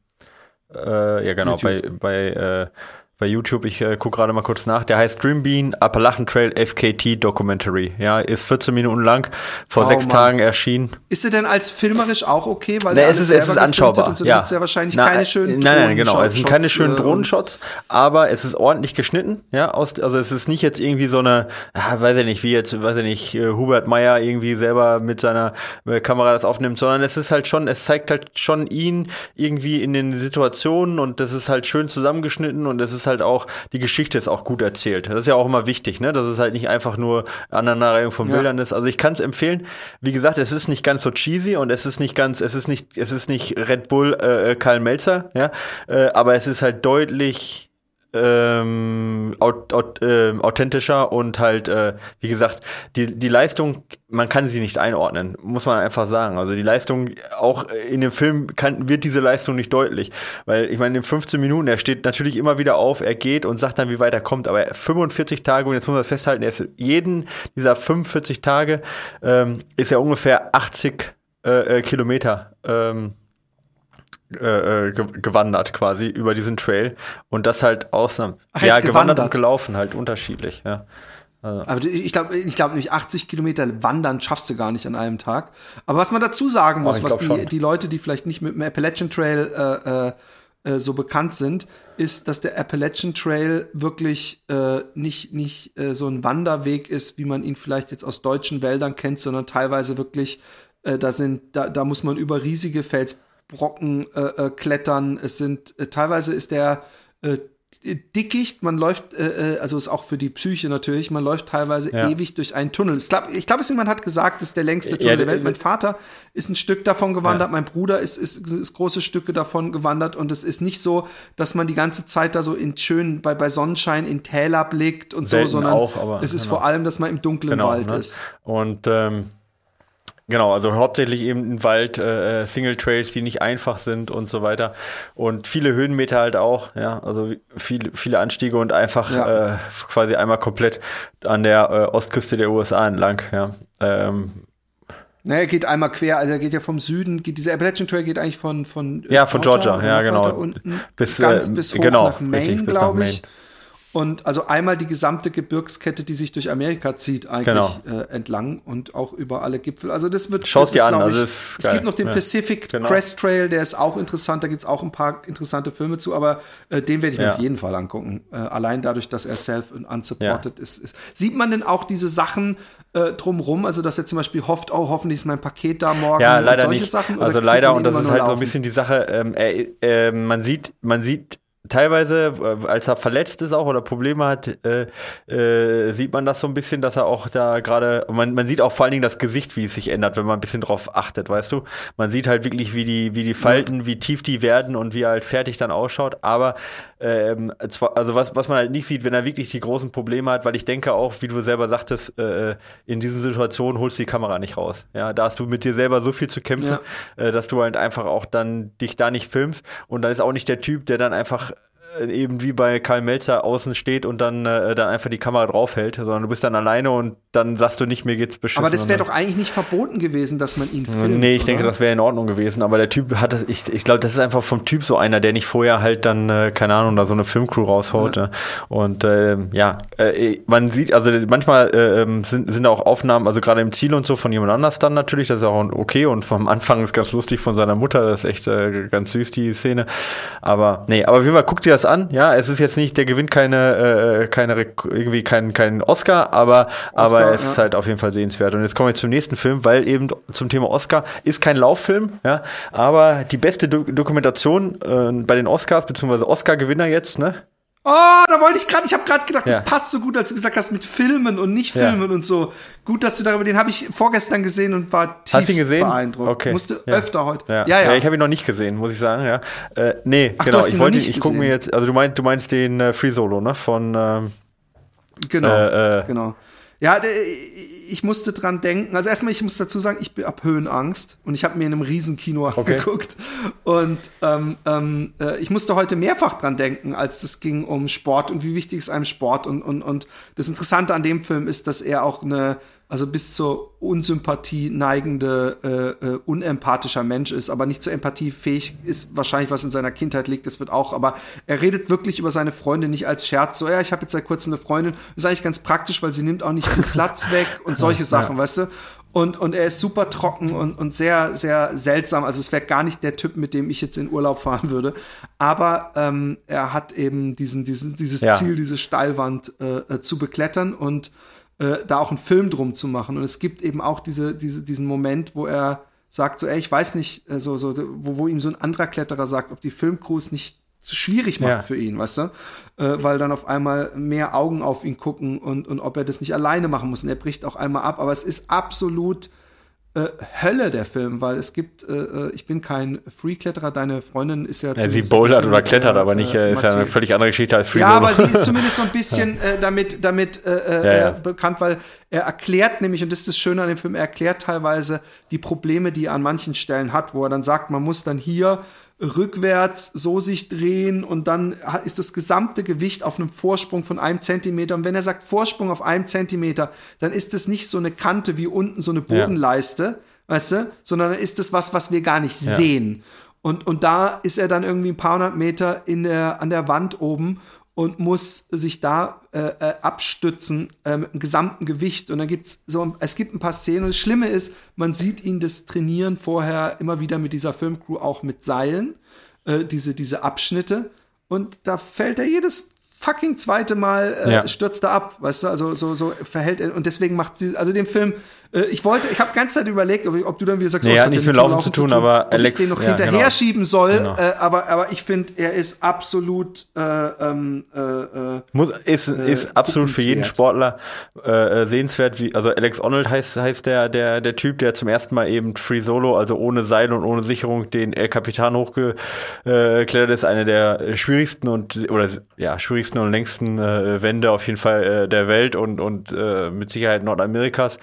äh, ja genau, YouTube. bei, bei bei YouTube, ich äh, gucke gerade mal kurz nach, der heißt Dreambean Appalachen Trail FKT Documentary. Ja, ist 14 Minuten lang, vor oh, sechs Mann. Tagen erschienen. Ist er denn als filmerisch auch okay? Weil nee, es ist, es ist anschaubar. Und so ja. ja wahrscheinlich Na, keine äh, schönen Nein, nein, genau. Es sind keine schönen äh, Drohnenshots, aber es ist ordentlich geschnitten. Ja, aus, also es ist nicht jetzt irgendwie so eine, ah, weiß ich nicht, wie jetzt, weiß ich nicht, äh, Hubert Meyer irgendwie selber mit seiner äh, Kamera das aufnimmt, sondern es ist halt schon, es zeigt halt schon ihn irgendwie in den Situationen und das ist halt schön zusammengeschnitten und es ist halt auch, die Geschichte ist auch gut erzählt. Das ist ja auch immer wichtig, ne? Dass es halt nicht einfach nur Aneinanderreihung von ja. Bildern ist. Also ich kann es empfehlen. Wie gesagt, es ist nicht ganz so cheesy und es ist nicht ganz, es ist nicht, es ist nicht Red Bull äh, äh Karl Melzer, ja, äh, aber es ist halt deutlich ähm, aut, aut, äh, authentischer und halt, äh, wie gesagt, die, die Leistung, man kann sie nicht einordnen, muss man einfach sagen. Also die Leistung, auch in dem Film kann, wird diese Leistung nicht deutlich. Weil ich meine, in 15 Minuten, er steht natürlich immer wieder auf, er geht und sagt dann, wie weit er kommt. Aber 45 Tage, und jetzt muss man festhalten, er ist jeden dieser 45 Tage ähm, ist er ungefähr 80 äh, äh, Kilometer. Ähm, äh, äh gewandert quasi über diesen Trail und das halt Ausnahmen. Ja, gewandert, gewandert und gelaufen halt unterschiedlich, ja. Also. Aber ich glaube, ich glaube nämlich 80 Kilometer wandern schaffst du gar nicht an einem Tag. Aber was man dazu sagen muss, was die, die Leute, die vielleicht nicht mit dem Appalachian Trail äh, äh, äh, so bekannt sind, ist, dass der Appalachian Trail wirklich äh, nicht, nicht äh, so ein Wanderweg ist, wie man ihn vielleicht jetzt aus deutschen Wäldern kennt, sondern teilweise wirklich, äh, da sind, da, da muss man über riesige Fels Brocken äh, äh, klettern. Es sind äh, teilweise ist der äh, Dickicht, man läuft, also ist auch für die Psyche natürlich, man läuft teilweise ja. ewig durch einen Tunnel. Ich glaube, ich glaub, jemand hat gesagt, das ist der längste Tunnel ja, der Welt. Mein Vater ist ein Stück davon gewandert, ja. mein Bruder ist, ist, ist große Stücke davon gewandert und es ist nicht so, dass man die ganze Zeit da so in schön, bei, bei Sonnenschein in Täler blickt und Selten so, sondern auch, es ist genau. vor allem, dass man im dunklen genau, Wald ne? ist. Und ähm Genau, also hauptsächlich eben im Wald, äh, äh, Single Trails, die nicht einfach sind und so weiter. Und viele Höhenmeter halt auch, ja, also viele, viele Anstiege und einfach ja. äh, quasi einmal komplett an der äh, Ostküste der USA entlang, ja. Ähm, naja, er geht einmal quer, also er geht ja vom Süden, geht, dieser Appalachian Trail geht eigentlich von, von äh, Ja, von Georgia, Georgia ja, genau. Unten, bis, ganz äh, bis hoch genau, nach Maine, glaube ich. Maine. Und also einmal die gesamte Gebirgskette, die sich durch Amerika zieht, eigentlich genau. äh, entlang und auch über alle Gipfel. Also das wird. Schaut dir an, also es gibt noch den ja. Pacific genau. Crest Trail, der ist auch interessant. Da gibt es auch ein paar interessante Filme zu, aber äh, den werde ich mir ja. auf jeden Fall angucken. Äh, allein dadurch, dass er self und unsupported ja. ist, ist. Sieht man denn auch diese Sachen äh, drumrum? Also dass er zum Beispiel hofft, oh, hoffentlich ist mein Paket da morgen. Ja, leider nicht. Sachen, also leider und das ist halt laufen? so ein bisschen die Sache. Ähm, er, äh, man sieht, man sieht teilweise, äh, als er verletzt ist auch oder Probleme hat, äh, äh, sieht man das so ein bisschen, dass er auch da gerade, man, man sieht auch vor allen Dingen das Gesicht, wie es sich ändert, wenn man ein bisschen drauf achtet, weißt du? Man sieht halt wirklich, wie die, wie die Falten, wie tief die werden und wie er halt fertig dann ausschaut, aber ähm, zwar, also was, was man halt nicht sieht, wenn er wirklich die großen Probleme hat, weil ich denke auch, wie du selber sagtest, äh, in diesen Situationen holst du die Kamera nicht raus. Ja, da hast du mit dir selber so viel zu kämpfen, ja. äh, dass du halt einfach auch dann dich da nicht filmst und dann ist auch nicht der Typ, der dann einfach äh, eben wie bei Karl Melzer außen steht und dann, äh, dann einfach die Kamera draufhält, sondern du bist dann alleine und dann sagst du nicht, mir geht's beschissen. Aber das wäre doch eigentlich nicht verboten gewesen, dass man ihn filmt. Nee, ich oder? denke, das wäre in Ordnung gewesen. Aber der Typ hat das, ich, ich glaube, das ist einfach vom Typ so einer, der nicht vorher halt dann, äh, keine Ahnung, da so eine Filmcrew raushaut. Ja. Und äh, ja, äh, man sieht, also manchmal äh, ähm, sind, sind auch Aufnahmen, also gerade im Ziel und so von jemand anders dann natürlich, das ist auch okay. Und vom Anfang ist ganz lustig von seiner Mutter, das ist echt äh, ganz süß, die Szene. Aber nee, aber wie jeden guckt dir das an, ja, es ist jetzt nicht, der gewinnt keine, äh, keine irgendwie keinen kein Oscar, aber, Oscar, aber es ja. ist halt auf jeden Fall sehenswert. Und jetzt kommen wir zum nächsten Film, weil eben zum Thema Oscar ist kein Lauffilm, ja, aber die beste Do Dokumentation äh, bei den Oscars, beziehungsweise Oscar-Gewinner jetzt, ne? Oh, da wollte ich gerade, ich habe gerade gedacht, ja. das passt so gut, als du gesagt hast, mit Filmen und nicht Filmen ja. und so. Gut, dass du darüber, den habe ich vorgestern gesehen und war tief Hast du ihn gesehen? beeindruckt. Okay. Musste ja. öfter heute. Ja, ja. ja. ich habe ihn noch nicht gesehen, muss ich sagen, ja. Äh, nee, Ach, genau, ich wollte, ich gucke mir jetzt, also du meinst, du meinst den äh, Free Solo, ne, von, ähm, Genau, äh, äh genau. Ja, ich musste dran denken. Also erstmal, ich muss dazu sagen, ich habe Höhenangst und ich habe mir in einem Riesenkino okay. angeguckt. Und ähm, ähm, äh, ich musste heute mehrfach dran denken, als es ging um Sport und wie wichtig ist einem Sport. Und, und, und das Interessante an dem Film ist, dass er auch eine also bis zur Unsympathie neigende, äh, äh, unempathischer Mensch ist, aber nicht zur Empathie fähig ist, wahrscheinlich was in seiner Kindheit liegt, das wird auch, aber er redet wirklich über seine Freundin nicht als Scherz, so ja, ich habe jetzt seit kurzem eine Freundin, das ist eigentlich ganz praktisch, weil sie nimmt auch nicht viel Platz *laughs* weg und solche Sachen, ja. weißt du? Und, und er ist super trocken und, und sehr, sehr seltsam. Also es wäre gar nicht der Typ, mit dem ich jetzt in Urlaub fahren würde. Aber ähm, er hat eben diesen, diesen, dieses ja. Ziel, diese Steilwand äh, äh zu beklettern und äh, da auch einen Film drum zu machen. Und es gibt eben auch diese, diese, diesen Moment, wo er sagt so, ey, ich weiß nicht, äh, so, so, wo, wo ihm so ein anderer Kletterer sagt, ob die Filmcrews nicht zu schwierig macht ja. für ihn, weißt du? Äh, weil dann auf einmal mehr Augen auf ihn gucken und, und ob er das nicht alleine machen muss. Und er bricht auch einmal ab, aber es ist absolut äh, Hölle der Film, weil es gibt, äh, äh ich bin kein Free-Kletterer, deine Freundin ist ja. ja sie bouldert oder klettert, äh, aber nicht, äh, ist ja eine völlig andere Geschichte als Free Ja, aber sie ist *laughs* zumindest so ein bisschen äh, damit, damit äh, ja. bekannt, weil er erklärt nämlich, und das ist das Schöne an dem Film, er erklärt teilweise die Probleme, die er an manchen Stellen hat, wo er dann sagt, man muss dann hier rückwärts so sich drehen und dann ist das gesamte Gewicht auf einem Vorsprung von einem Zentimeter. Und wenn er sagt Vorsprung auf einem Zentimeter, dann ist das nicht so eine Kante wie unten so eine Bodenleiste, ja. weißt du, sondern dann ist das was, was wir gar nicht ja. sehen. Und, und da ist er dann irgendwie ein paar hundert Meter in der, an der Wand oben und muss sich da äh, äh, abstützen äh, mit dem gesamten Gewicht. Und dann gibt's so, es gibt ein paar Szenen. Und das Schlimme ist, man sieht ihn das Trainieren vorher immer wieder mit dieser Filmcrew auch mit Seilen, äh, diese, diese Abschnitte. Und da fällt er jedes fucking zweite Mal äh, ja. stürzt er ab, weißt du, also so, so verhält er und deswegen macht sie, also den Film, ich wollte, ich habe ganze Zeit überlegt, ob, ob, du dann wieder sagst, nee, oh, hat nichts mit Laufen, zu tun, tun aber Alex, ich den noch ja, hinterher genau. schieben soll, genau. äh, aber, aber ich finde, er ist absolut, äh, ähm, äh, äh Muss, ist, äh, ist absolut für jeden Sportler äh, sehenswert, wie, also Alex Arnold heißt, heißt der, der, der Typ, der zum ersten Mal eben Free Solo, also ohne Seil und ohne Sicherung den El Capitan hochgeklettert ist, eine der schwierigsten und, oder, ja, schwierigsten und längsten äh, Wände auf jeden Fall äh, der Welt und, und äh, mit Sicherheit Nordamerikas.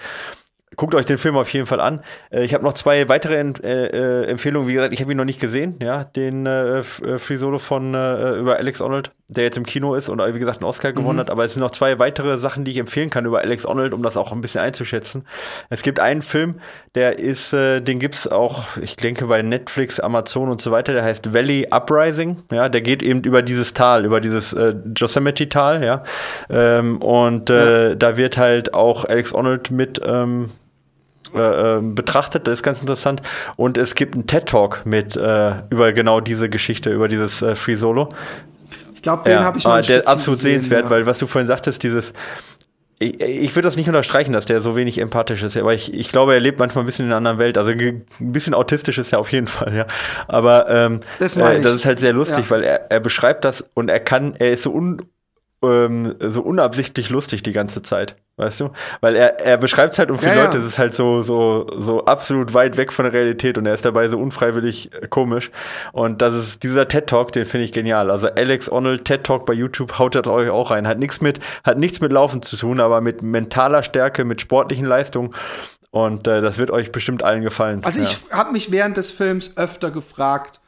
Guckt euch den Film auf jeden Fall an. Äh, ich habe noch zwei weitere äh, äh, Empfehlungen. Wie gesagt, ich habe ihn noch nicht gesehen, ja, den äh, äh Free Solo von äh, über Alex Arnold, der jetzt im Kino ist und wie gesagt einen Oscar mhm. gewonnen hat. Aber es sind noch zwei weitere Sachen, die ich empfehlen kann über Alex Arnold, um das auch ein bisschen einzuschätzen. Es gibt einen Film, der ist, äh, den gibt's auch, ich denke bei Netflix, Amazon und so weiter. Der heißt Valley Uprising. Ja, der geht eben über dieses Tal, über dieses Yosemite-Tal. Ja, ähm, und ja. da wird halt auch Alex Arnold mit ähm, äh, ähm, betrachtet. Das ist ganz interessant. Und es gibt einen TED-Talk mit äh, über genau diese Geschichte, über dieses äh, Free Solo. Ich glaube, den ja, habe ich mal ein Der absolut gesehen, sehenswert, ja. weil was du vorhin sagtest, dieses ich, ich würde das nicht unterstreichen, dass der so wenig empathisch ist, aber ich, ich glaube, er lebt manchmal ein bisschen in einer anderen Welt. Also ein bisschen autistisch ist er auf jeden Fall, ja. Aber ähm, das, äh, das ist halt sehr lustig, ja. weil er, er beschreibt das und er kann, er ist so un, ähm, so unabsichtlich lustig die ganze Zeit. Weißt du? Weil er, er beschreibt es halt um viele ja, Leute, es ist halt so, so, so absolut weit weg von der Realität und er ist dabei so unfreiwillig äh, komisch. Und das ist dieser TED Talk, den finde ich genial. Also Alex Arnold TED Talk bei YouTube, haut das euch auch rein. Hat nichts mit, hat nichts mit Laufen zu tun, aber mit mentaler Stärke, mit sportlichen Leistungen. Und äh, das wird euch bestimmt allen gefallen. Also ich ja. habe mich während des Films öfter gefragt,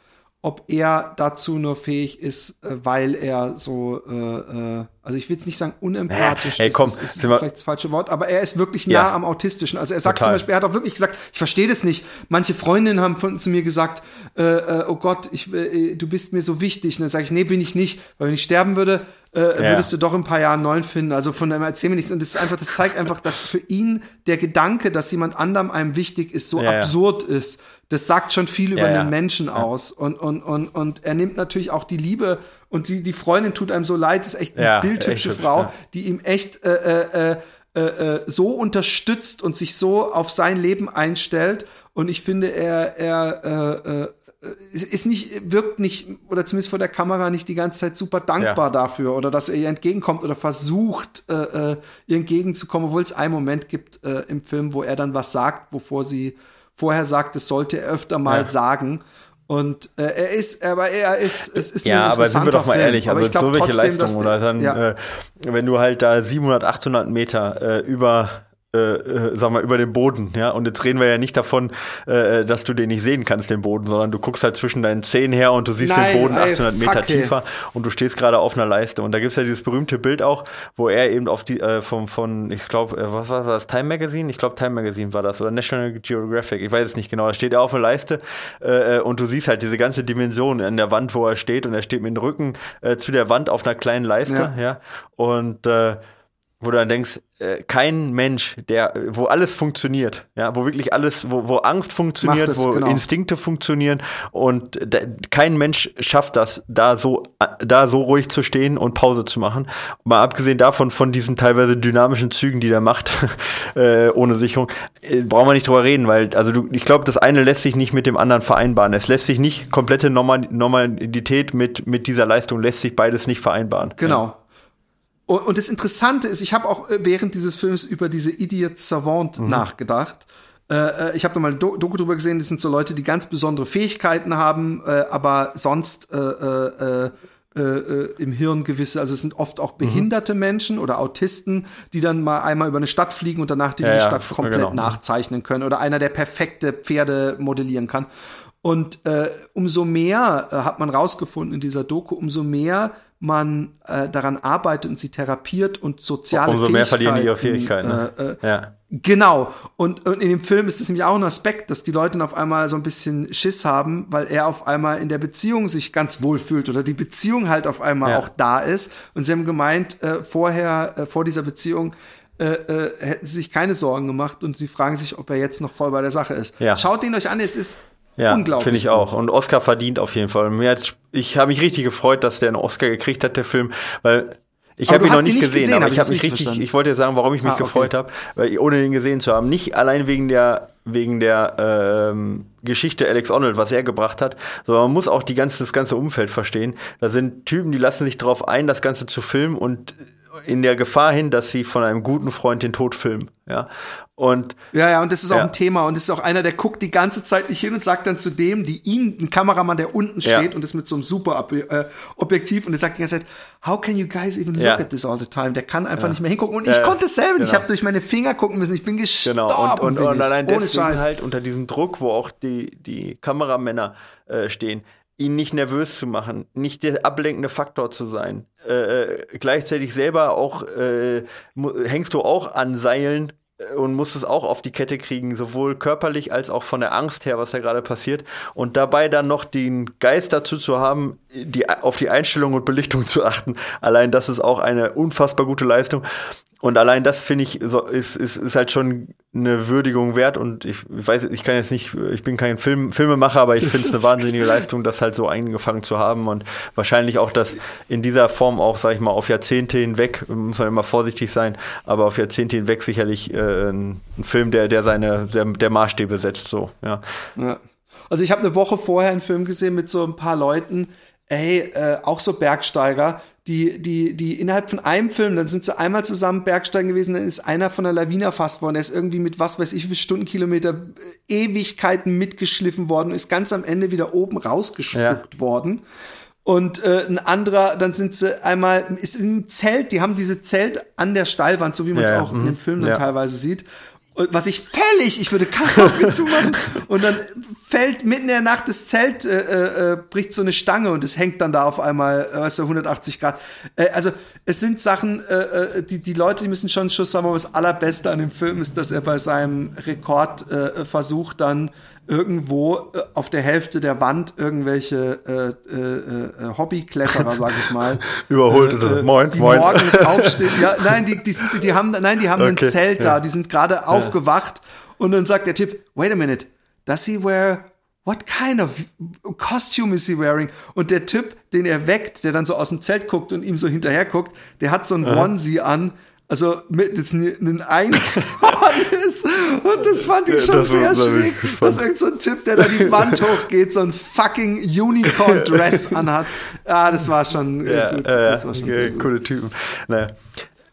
ob er dazu nur fähig ist, äh, weil er so, äh, äh, also ich will jetzt nicht sagen unempathisch, Ey, komm, ist, das ist vielleicht das falsche Wort, aber er ist wirklich nah ja. am Autistischen. Also er sagt Total. zum Beispiel, er hat auch wirklich gesagt, ich verstehe das nicht. Manche Freundinnen haben von, zu mir gesagt, äh, äh, oh Gott, ich, äh, du bist mir so wichtig. Und dann sage ich, nee, bin ich nicht, weil wenn ich sterben würde, äh, ja. würdest du doch in ein paar Jahren neun finden. Also von dem erzähl mir nichts. Und das ist einfach, das zeigt einfach, dass für ihn der Gedanke, dass jemand anderem einem wichtig ist, so ja, absurd ist das sagt schon viel über ja, einen Menschen ja. aus. Und, und, und, und er nimmt natürlich auch die Liebe und die, die Freundin tut einem so leid, ist echt eine ja, bildhübsche echt Frau, die ihm echt äh, äh, äh, äh, so unterstützt und sich so auf sein Leben einstellt. Und ich finde, er, er äh, äh, ist nicht, wirkt nicht, oder zumindest vor der Kamera nicht die ganze Zeit super dankbar ja. dafür oder dass er ihr entgegenkommt oder versucht, äh, äh ihr entgegenzukommen, obwohl es einen Moment gibt äh, im Film, wo er dann was sagt, wovor sie vorher sagt, es sollte er öfter mal ja. sagen. Und äh, er ist, aber er ist, es ist ja, aber sind wir doch mal Film. ehrlich, also so welche Leistungen oder dann, ja. äh, wenn du halt da 700, 800 Meter äh, über äh, äh, sag mal, über den Boden, ja. Und jetzt reden wir ja nicht davon, äh, dass du den nicht sehen kannst, den Boden, sondern du guckst halt zwischen deinen Zehen her und du siehst Nein, den Boden 800 ey, Meter tiefer und du stehst gerade auf einer Leiste. Und da gibt's ja dieses berühmte Bild auch, wo er eben auf die, äh, vom, von, ich glaube, äh, was war das, Time Magazine? Ich glaube, Time Magazine war das oder National Geographic, ich weiß es nicht genau. Da steht er auf einer Leiste äh, äh, und du siehst halt diese ganze Dimension an der Wand, wo er steht und er steht mit dem Rücken äh, zu der Wand auf einer kleinen Leiste, ja. ja? Und äh, wo du dann denkst, äh, kein Mensch, der, wo alles funktioniert, ja, wo wirklich alles, wo, wo Angst funktioniert, es, wo genau. Instinkte funktionieren und kein Mensch schafft das, da so, da so ruhig zu stehen und Pause zu machen. Mal abgesehen davon, von diesen teilweise dynamischen Zügen, die der macht, *laughs* äh, ohne Sicherung, äh, brauchen wir nicht drüber reden, weil, also du, ich glaube, das eine lässt sich nicht mit dem anderen vereinbaren. Es lässt sich nicht komplette Normal Normalität mit, mit dieser Leistung, lässt sich beides nicht vereinbaren. Genau. Ja. Und, das Interessante ist, ich habe auch äh, während dieses Films über diese Idiot Savant mhm. nachgedacht. Äh, äh ich habe da mal ein Doku drüber gesehen, das sind so Leute, die ganz besondere Fähigkeiten haben, äh, aber sonst äh, äh, im Hirn gewisse, also es sind oft auch behinderte mhm. Menschen oder Autisten, die dann mal einmal über eine Stadt fliegen und danach die, ja, Stadt ja, komplett genau. nachzeichnen können oder einer, der perfekte Pferde modellieren kann. Und umso mehr hat man rausgefunden in dieser Doku, umso mehr man äh, daran arbeitet und sie therapiert und soziale Umso mehr verlieren die ihre Fähigkeiten. Ne? Äh, äh, ja. Genau. Und, und in dem Film ist es nämlich auch ein Aspekt, dass die Leute dann auf einmal so ein bisschen Schiss haben, weil er auf einmal in der Beziehung sich ganz wohl fühlt oder die Beziehung halt auf einmal ja. auch da ist. Und sie haben gemeint, äh, vorher, äh, vor dieser Beziehung, äh, äh, hätten sie sich keine Sorgen gemacht und sie fragen sich, ob er jetzt noch voll bei der Sache ist. Ja. Schaut ihn euch an, es ist Ja, finde ich auch. Und Oscar verdient auf jeden Fall. ich habe mich richtig gefreut, dass der einen Oscar gekriegt hat, der Film, weil ich habe ihn noch nicht gesehen, gesehen, aber ich habe mich richtig, verstanden. ich wollte sagen, warum ich mich ah, gefreut okay. habe, ohne ihn gesehen zu haben. Nicht allein wegen der, wegen der ähm, Geschichte Alex Honnold, was er gebracht hat, sondern man muss auch die ganze, das ganze Umfeld verstehen. Da sind Typen, die lassen sich darauf ein, das Ganze zu filmen und in der Gefahr hin, dass sie von einem guten Freund den Tod filmen. Ja. Und ja, ja, und das ist auch ja. ein Thema und das ist auch einer, der guckt die ganze Zeit nicht hin und sagt dann zu dem, die ihn, ein Kameramann, der unten steht ja. und ist mit so einem super äh, Objektiv und der sagt die ganze Zeit, how can you guys even look at this all the time? Der kann einfach nicht mehr hingucken und ich konnte es selber, genau. ich habe durch meine Finger gucken müssen, ich bin gestorben. Genau. Und, und, und allein deswegen Scheiß. halt unter diesem Druck, wo auch die die Kameramänner äh, stehen, ihn nicht nervös zu machen, nicht der ablenkende Faktor zu sein. Äh, äh gleichzeitig selber auch äh, hängst du auch an Seilen äh, und musst es auch auf die Kette kriegen, sowohl körperlich als auch von der Angst her, was da gerade passiert. Und dabei dann noch den Geist dazu zu haben, die, auf die Einstellung und Belichtung zu achten. Allein das ist auch eine unfassbar gute Leistung. Und allein das finde ich so, ist, ist, ist halt schon eine Würdigung wert. Und ich weiß, ich kann jetzt nicht, ich bin kein Film, Filmemacher, aber ich finde es eine *laughs* wahnsinnige Leistung, das halt so eingefangen zu haben. Und wahrscheinlich auch das in dieser Form auch, sag ich mal, auf Jahrzehnte hinweg, muss man immer vorsichtig sein, aber auf Jahrzehnte hinweg sicherlich äh, ein, ein, Film, der, der seine, der, der Maßstäbe setzt, so, ja. ja. Also ich habe eine Woche vorher einen Film gesehen mit so ein paar Leuten, ey, äh, auch so Bergsteiger, die, die, die innerhalb von einem Film, dann sind sie einmal zusammen Bergsteigen gewesen, dann ist einer von der Lawine erfasst worden, der ist irgendwie mit was weiß ich wie viele Stundenkilometer äh, Ewigkeiten mitgeschliffen worden und ist ganz am Ende wieder oben rausgespuckt ja. worden. Und äh, ein anderer, dann sind sie einmal, ist im Zelt, die haben diese Zelt an der Steilwand, so wie man es ja, auch in mhm. den Filmen dann ja. teilweise sieht. Und was ich völlig, ich würde Auge zumachen *laughs* und dann fällt mitten in der Nacht das Zelt, äh, äh, äh, bricht so eine Stange und es hängt dann da auf einmal, äh, weißt du, 180 Grad. Äh, also es sind Sachen, äh, äh, die, die Leute, die müssen schon Schuss haben, aber das Allerbeste an dem Film ist, dass er bei seinem Rekordversuch äh, dann irgendwo äh, auf der Hälfte der Wand irgendwelche äh, äh, äh, Hobbykletterer, sag ich mal, *laughs* überholt äh, moin, die moin. morgens *laughs* aufstehen. Ja, nein, die, die, sind, die haben, nein, die haben okay, ein Zelt ja. da, die sind gerade ja. aufgewacht und dann sagt der Typ, wait a minute, does he wear What kind of costume is he wearing? Und der Typ, den er weckt, der dann so aus dem Zelt guckt und ihm so hinterher guckt, der hat so ein Onesie an, also mit jetzt ein Einhorn *laughs* ist. Und das fand ich schon das sehr schräg, dass irgend so ein Typ, der da die Wand hochgeht, so ein fucking Unicorn-Dress *laughs* anhat. Ah, das war schon ja, gut. Äh, das war schon okay, coole Typen. Naja.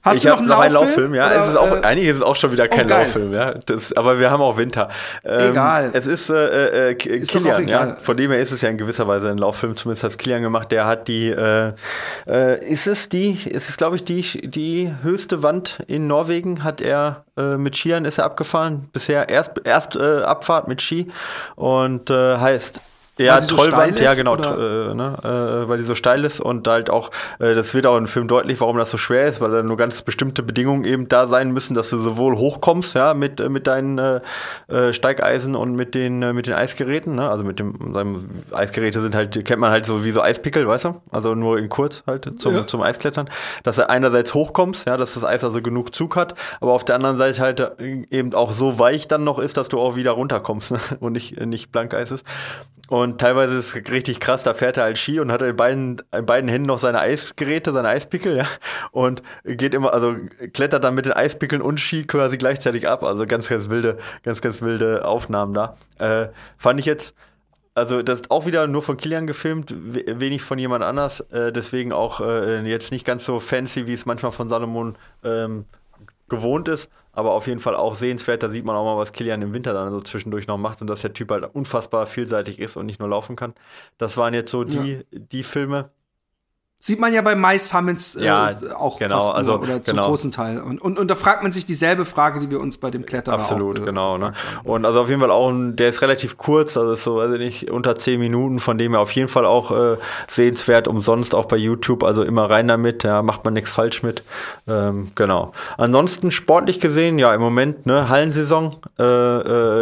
Hast ich du noch einen Lauffilm? Lauffilm? Ja, es ist auch, äh, einiges ist auch schon wieder kein oh, Lauffilm, ja. Das, aber wir haben auch Winter. Ähm, egal. Es ist, äh, äh, Kilian, ja. Von dem her ist es ja in gewisser Weise ein Lauffilm, zumindest hat Kilian gemacht. Der hat die, äh, äh, ist es die, ist es glaube ich die, die höchste Wand in Norwegen hat er äh, mit Skiern ist er abgefahren. Bisher erst, erst äh, Abfahrt mit Ski und äh, heißt ja, Trollwand, so ja genau, äh, ne, äh, weil die so steil ist und halt auch, äh, das wird auch im Film deutlich, warum das so schwer ist, weil da nur ganz bestimmte Bedingungen eben da sein müssen, dass du sowohl hochkommst, ja, mit, äh, mit deinen äh, äh, Steigeisen und mit den, mit den Eisgeräten, ne, also mit dem, seinem Eisgeräte sind halt, kennt man halt so wie so Eispickel, weißt du, also nur in kurz halt zum, ja. zum Eisklettern, dass du einerseits hochkommst, ja, dass das Eis also genug Zug hat, aber auf der anderen Seite halt eben auch so weich dann noch ist, dass du auch wieder runterkommst *laughs* ne, und nicht, nicht Blankeis ist. Und teilweise ist es richtig krass, da fährt er halt Ski und hat in beiden, in beiden Händen noch seine Eisgeräte, seine Eispickel, ja. Und geht immer, also klettert dann mit den Eispickeln und Ski quasi gleichzeitig ab. Also ganz, ganz wilde, ganz, ganz wilde Aufnahmen da. Äh, fand ich jetzt, also das ist auch wieder nur von Kilian gefilmt, wenig von jemand anders. Äh, deswegen auch äh, jetzt nicht ganz so fancy, wie es manchmal von Salomon ähm, gewohnt ist, aber auf jeden Fall auch sehenswert. Da sieht man auch mal, was Kilian im Winter dann so zwischendurch noch macht und dass der Typ halt unfassbar vielseitig ist und nicht nur laufen kann. Das waren jetzt so die, ja. die Filme. Sieht man ja bei My Summons äh, ja, auch genau, fast also, oder genau. zum großen Teil. Und, und, und da fragt man sich dieselbe Frage, die wir uns bei dem Kletterer Absolut, auch, äh, genau. Ne? Und also auf jeden Fall auch, ein, der ist relativ kurz, also ist so, weiß ich nicht, unter zehn Minuten, von dem er auf jeden Fall auch äh, sehenswert, umsonst auch bei YouTube, also immer rein damit, ja, macht man nichts falsch mit. Ähm, genau. Ansonsten sportlich gesehen, ja, im Moment, ne, Hallensaison. Äh,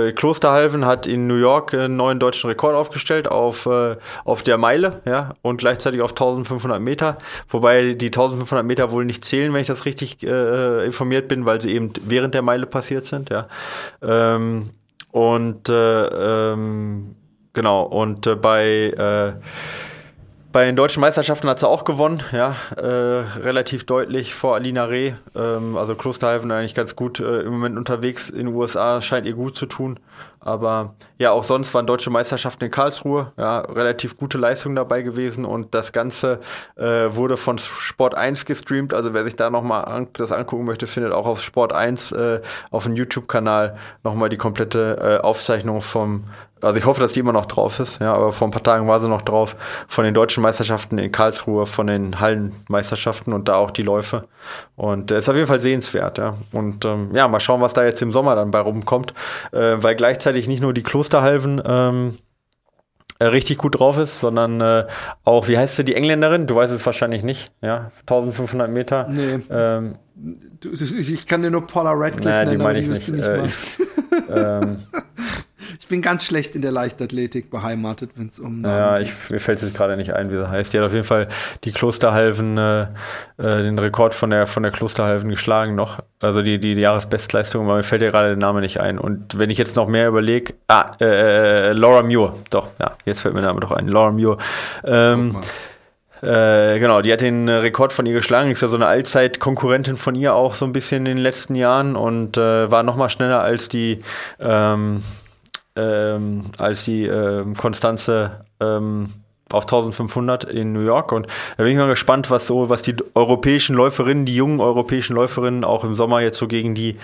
äh, Klosterhalven hat in New York einen neuen deutschen Rekord aufgestellt auf, äh, auf der Meile, ja, und gleichzeitig auf 1500 Meter. Meter, wobei die 1500 Meter wohl nicht zählen, wenn ich das richtig äh, informiert bin, weil sie eben während der Meile passiert sind, ja. Ähm, und äh, ähm, genau, und äh, bei äh, bei den deutschen Meisterschaften hat sie auch gewonnen, ja, äh, relativ deutlich vor Alina Reh. Ähm, also Klosterhalfen eigentlich ganz gut äh, im Moment unterwegs in den USA, scheint ihr gut zu tun. Aber ja, auch sonst waren deutsche Meisterschaften in Karlsruhe, ja, relativ gute Leistung dabei gewesen und das Ganze äh, wurde von Sport 1 gestreamt. Also wer sich da nochmal an, das angucken möchte, findet auch auf Sport 1 äh, auf dem YouTube-Kanal nochmal die komplette äh, Aufzeichnung vom also ich hoffe, dass die immer noch drauf ist, ja, aber vor ein paar Tagen war sie noch drauf, von den deutschen Meisterschaften in Karlsruhe, von den Hallenmeisterschaften und da auch die Läufe. Und äh, ist auf jeden Fall sehenswert, ja. Und ähm, ja, mal schauen, was da jetzt im Sommer dann bei rumkommt, äh, weil gleichzeitig nicht nur die Klosterhalven ähm, äh, richtig gut drauf ist, sondern äh, auch, wie heißt sie, die Engländerin? Du weißt es wahrscheinlich nicht, ja, 1500 Meter. Nee. Ähm, du, ich kann dir nur Paula Radcliffe naja, nennen, die meine ich nicht. nicht äh, ich, *laughs* ähm, bin ganz schlecht in der Leichtathletik beheimatet, wenn es um. Ja, ich, mir fällt jetzt gerade nicht ein, wie sie heißt. Die hat auf jeden Fall die Klosterhalven, äh, äh, den Rekord von der, von der Klosterhalven geschlagen noch. Also die, die, die Jahresbestleistung, aber mir fällt ja gerade der Name nicht ein. Und wenn ich jetzt noch mehr überlege, ah, äh, äh, Laura Muir, doch, ja, jetzt fällt mir der Name doch ein. Laura Muir. Ähm, äh, genau, die hat den Rekord von ihr geschlagen. Ist ja so eine Allzeit-Konkurrentin von ihr auch so ein bisschen in den letzten Jahren und äh, war noch mal schneller als die ähm, ähm, als die ähm, Konstanze ähm, auf 1500 in New York. Und da bin ich mal gespannt, was so, was die europäischen Läuferinnen, die jungen europäischen Läuferinnen auch im Sommer jetzt so gegen die,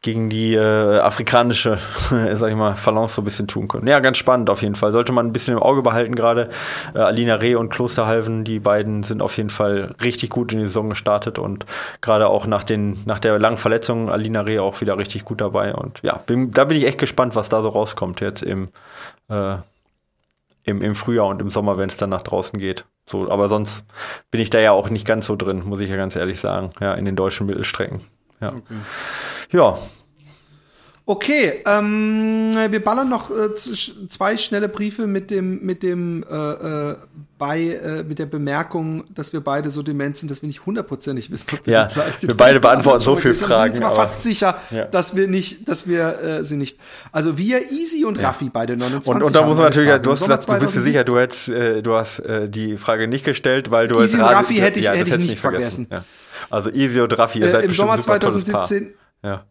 gegen die äh, afrikanische, *laughs* sag ich mal, Balance so ein bisschen tun können. Ja, ganz spannend auf jeden Fall. Sollte man ein bisschen im Auge behalten gerade. Äh, Alina Reh und Klosterhalven, die beiden sind auf jeden Fall richtig gut in die Saison gestartet und gerade auch nach den, nach der langen Verletzung Alina Reh auch wieder richtig gut dabei. Und ja, bin, da bin ich echt gespannt, was da so rauskommt jetzt im äh, im, im Frühjahr und im Sommer, wenn es dann nach draußen geht. So, aber sonst bin ich da ja auch nicht ganz so drin, muss ich ja ganz ehrlich sagen, ja, in den deutschen Mittelstrecken. Ja. Okay. Ja, Okay, ähm, wir ballern noch äh, zwei schnelle Briefe mit dem, mit dem, äh, äh, bei, äh, mit der Bemerkung, dass wir beide so dement sind, dass wir nicht hundertprozentig wissen, ob wir ja, sie gleich Wir beide beantworten so viele Fragen. Ich bin zwar fast sicher, ja. dass wir nicht, dass wir äh, sie nicht. Also wir, Easy und Raffi, beide 29. Und, und da muss man natürlich, Fragen. du hast gesagt, du bist dir sicher, du hättest, äh, du hast äh, die Frage nicht gestellt, weil du Easy und Raffi hätte ich, ja, hätte ich nicht vergessen. vergessen. Ja. Also Easy und Raffi, ihr äh, seid Im Sommer 2017. Ja.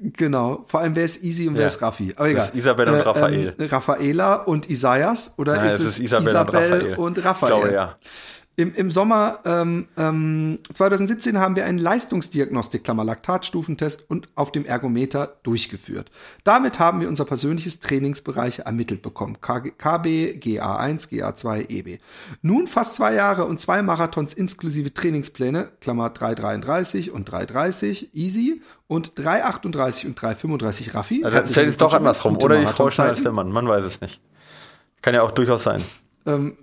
Genau, vor allem wer ist Easy und ja. wer ist Raffi. Aber egal. Isabel und äh, Raphael. Ähm, Raffaela und Isaias oder Nein, ist es, ist Isabel, Isabel und Raphael? Und Raphael? Glaube, ja. Im, im Sommer ähm, ähm, 2017 haben wir einen Leistungsdiagnostik, Klammer Laktatstufentest und auf dem Ergometer durchgeführt. Damit haben wir unser persönliches Trainingsbereich ermittelt bekommen. KB, GA1, GA2, EB. Nun fast zwei Jahre und zwei Marathons inklusive Trainingspläne, Klammer 333 und 330, easy und 338 und 335 Raffi. Also vielleicht ist doch andersrum, oder die Frau schneller als der Mann, man weiß es nicht. Kann ja auch durchaus sein. Ähm,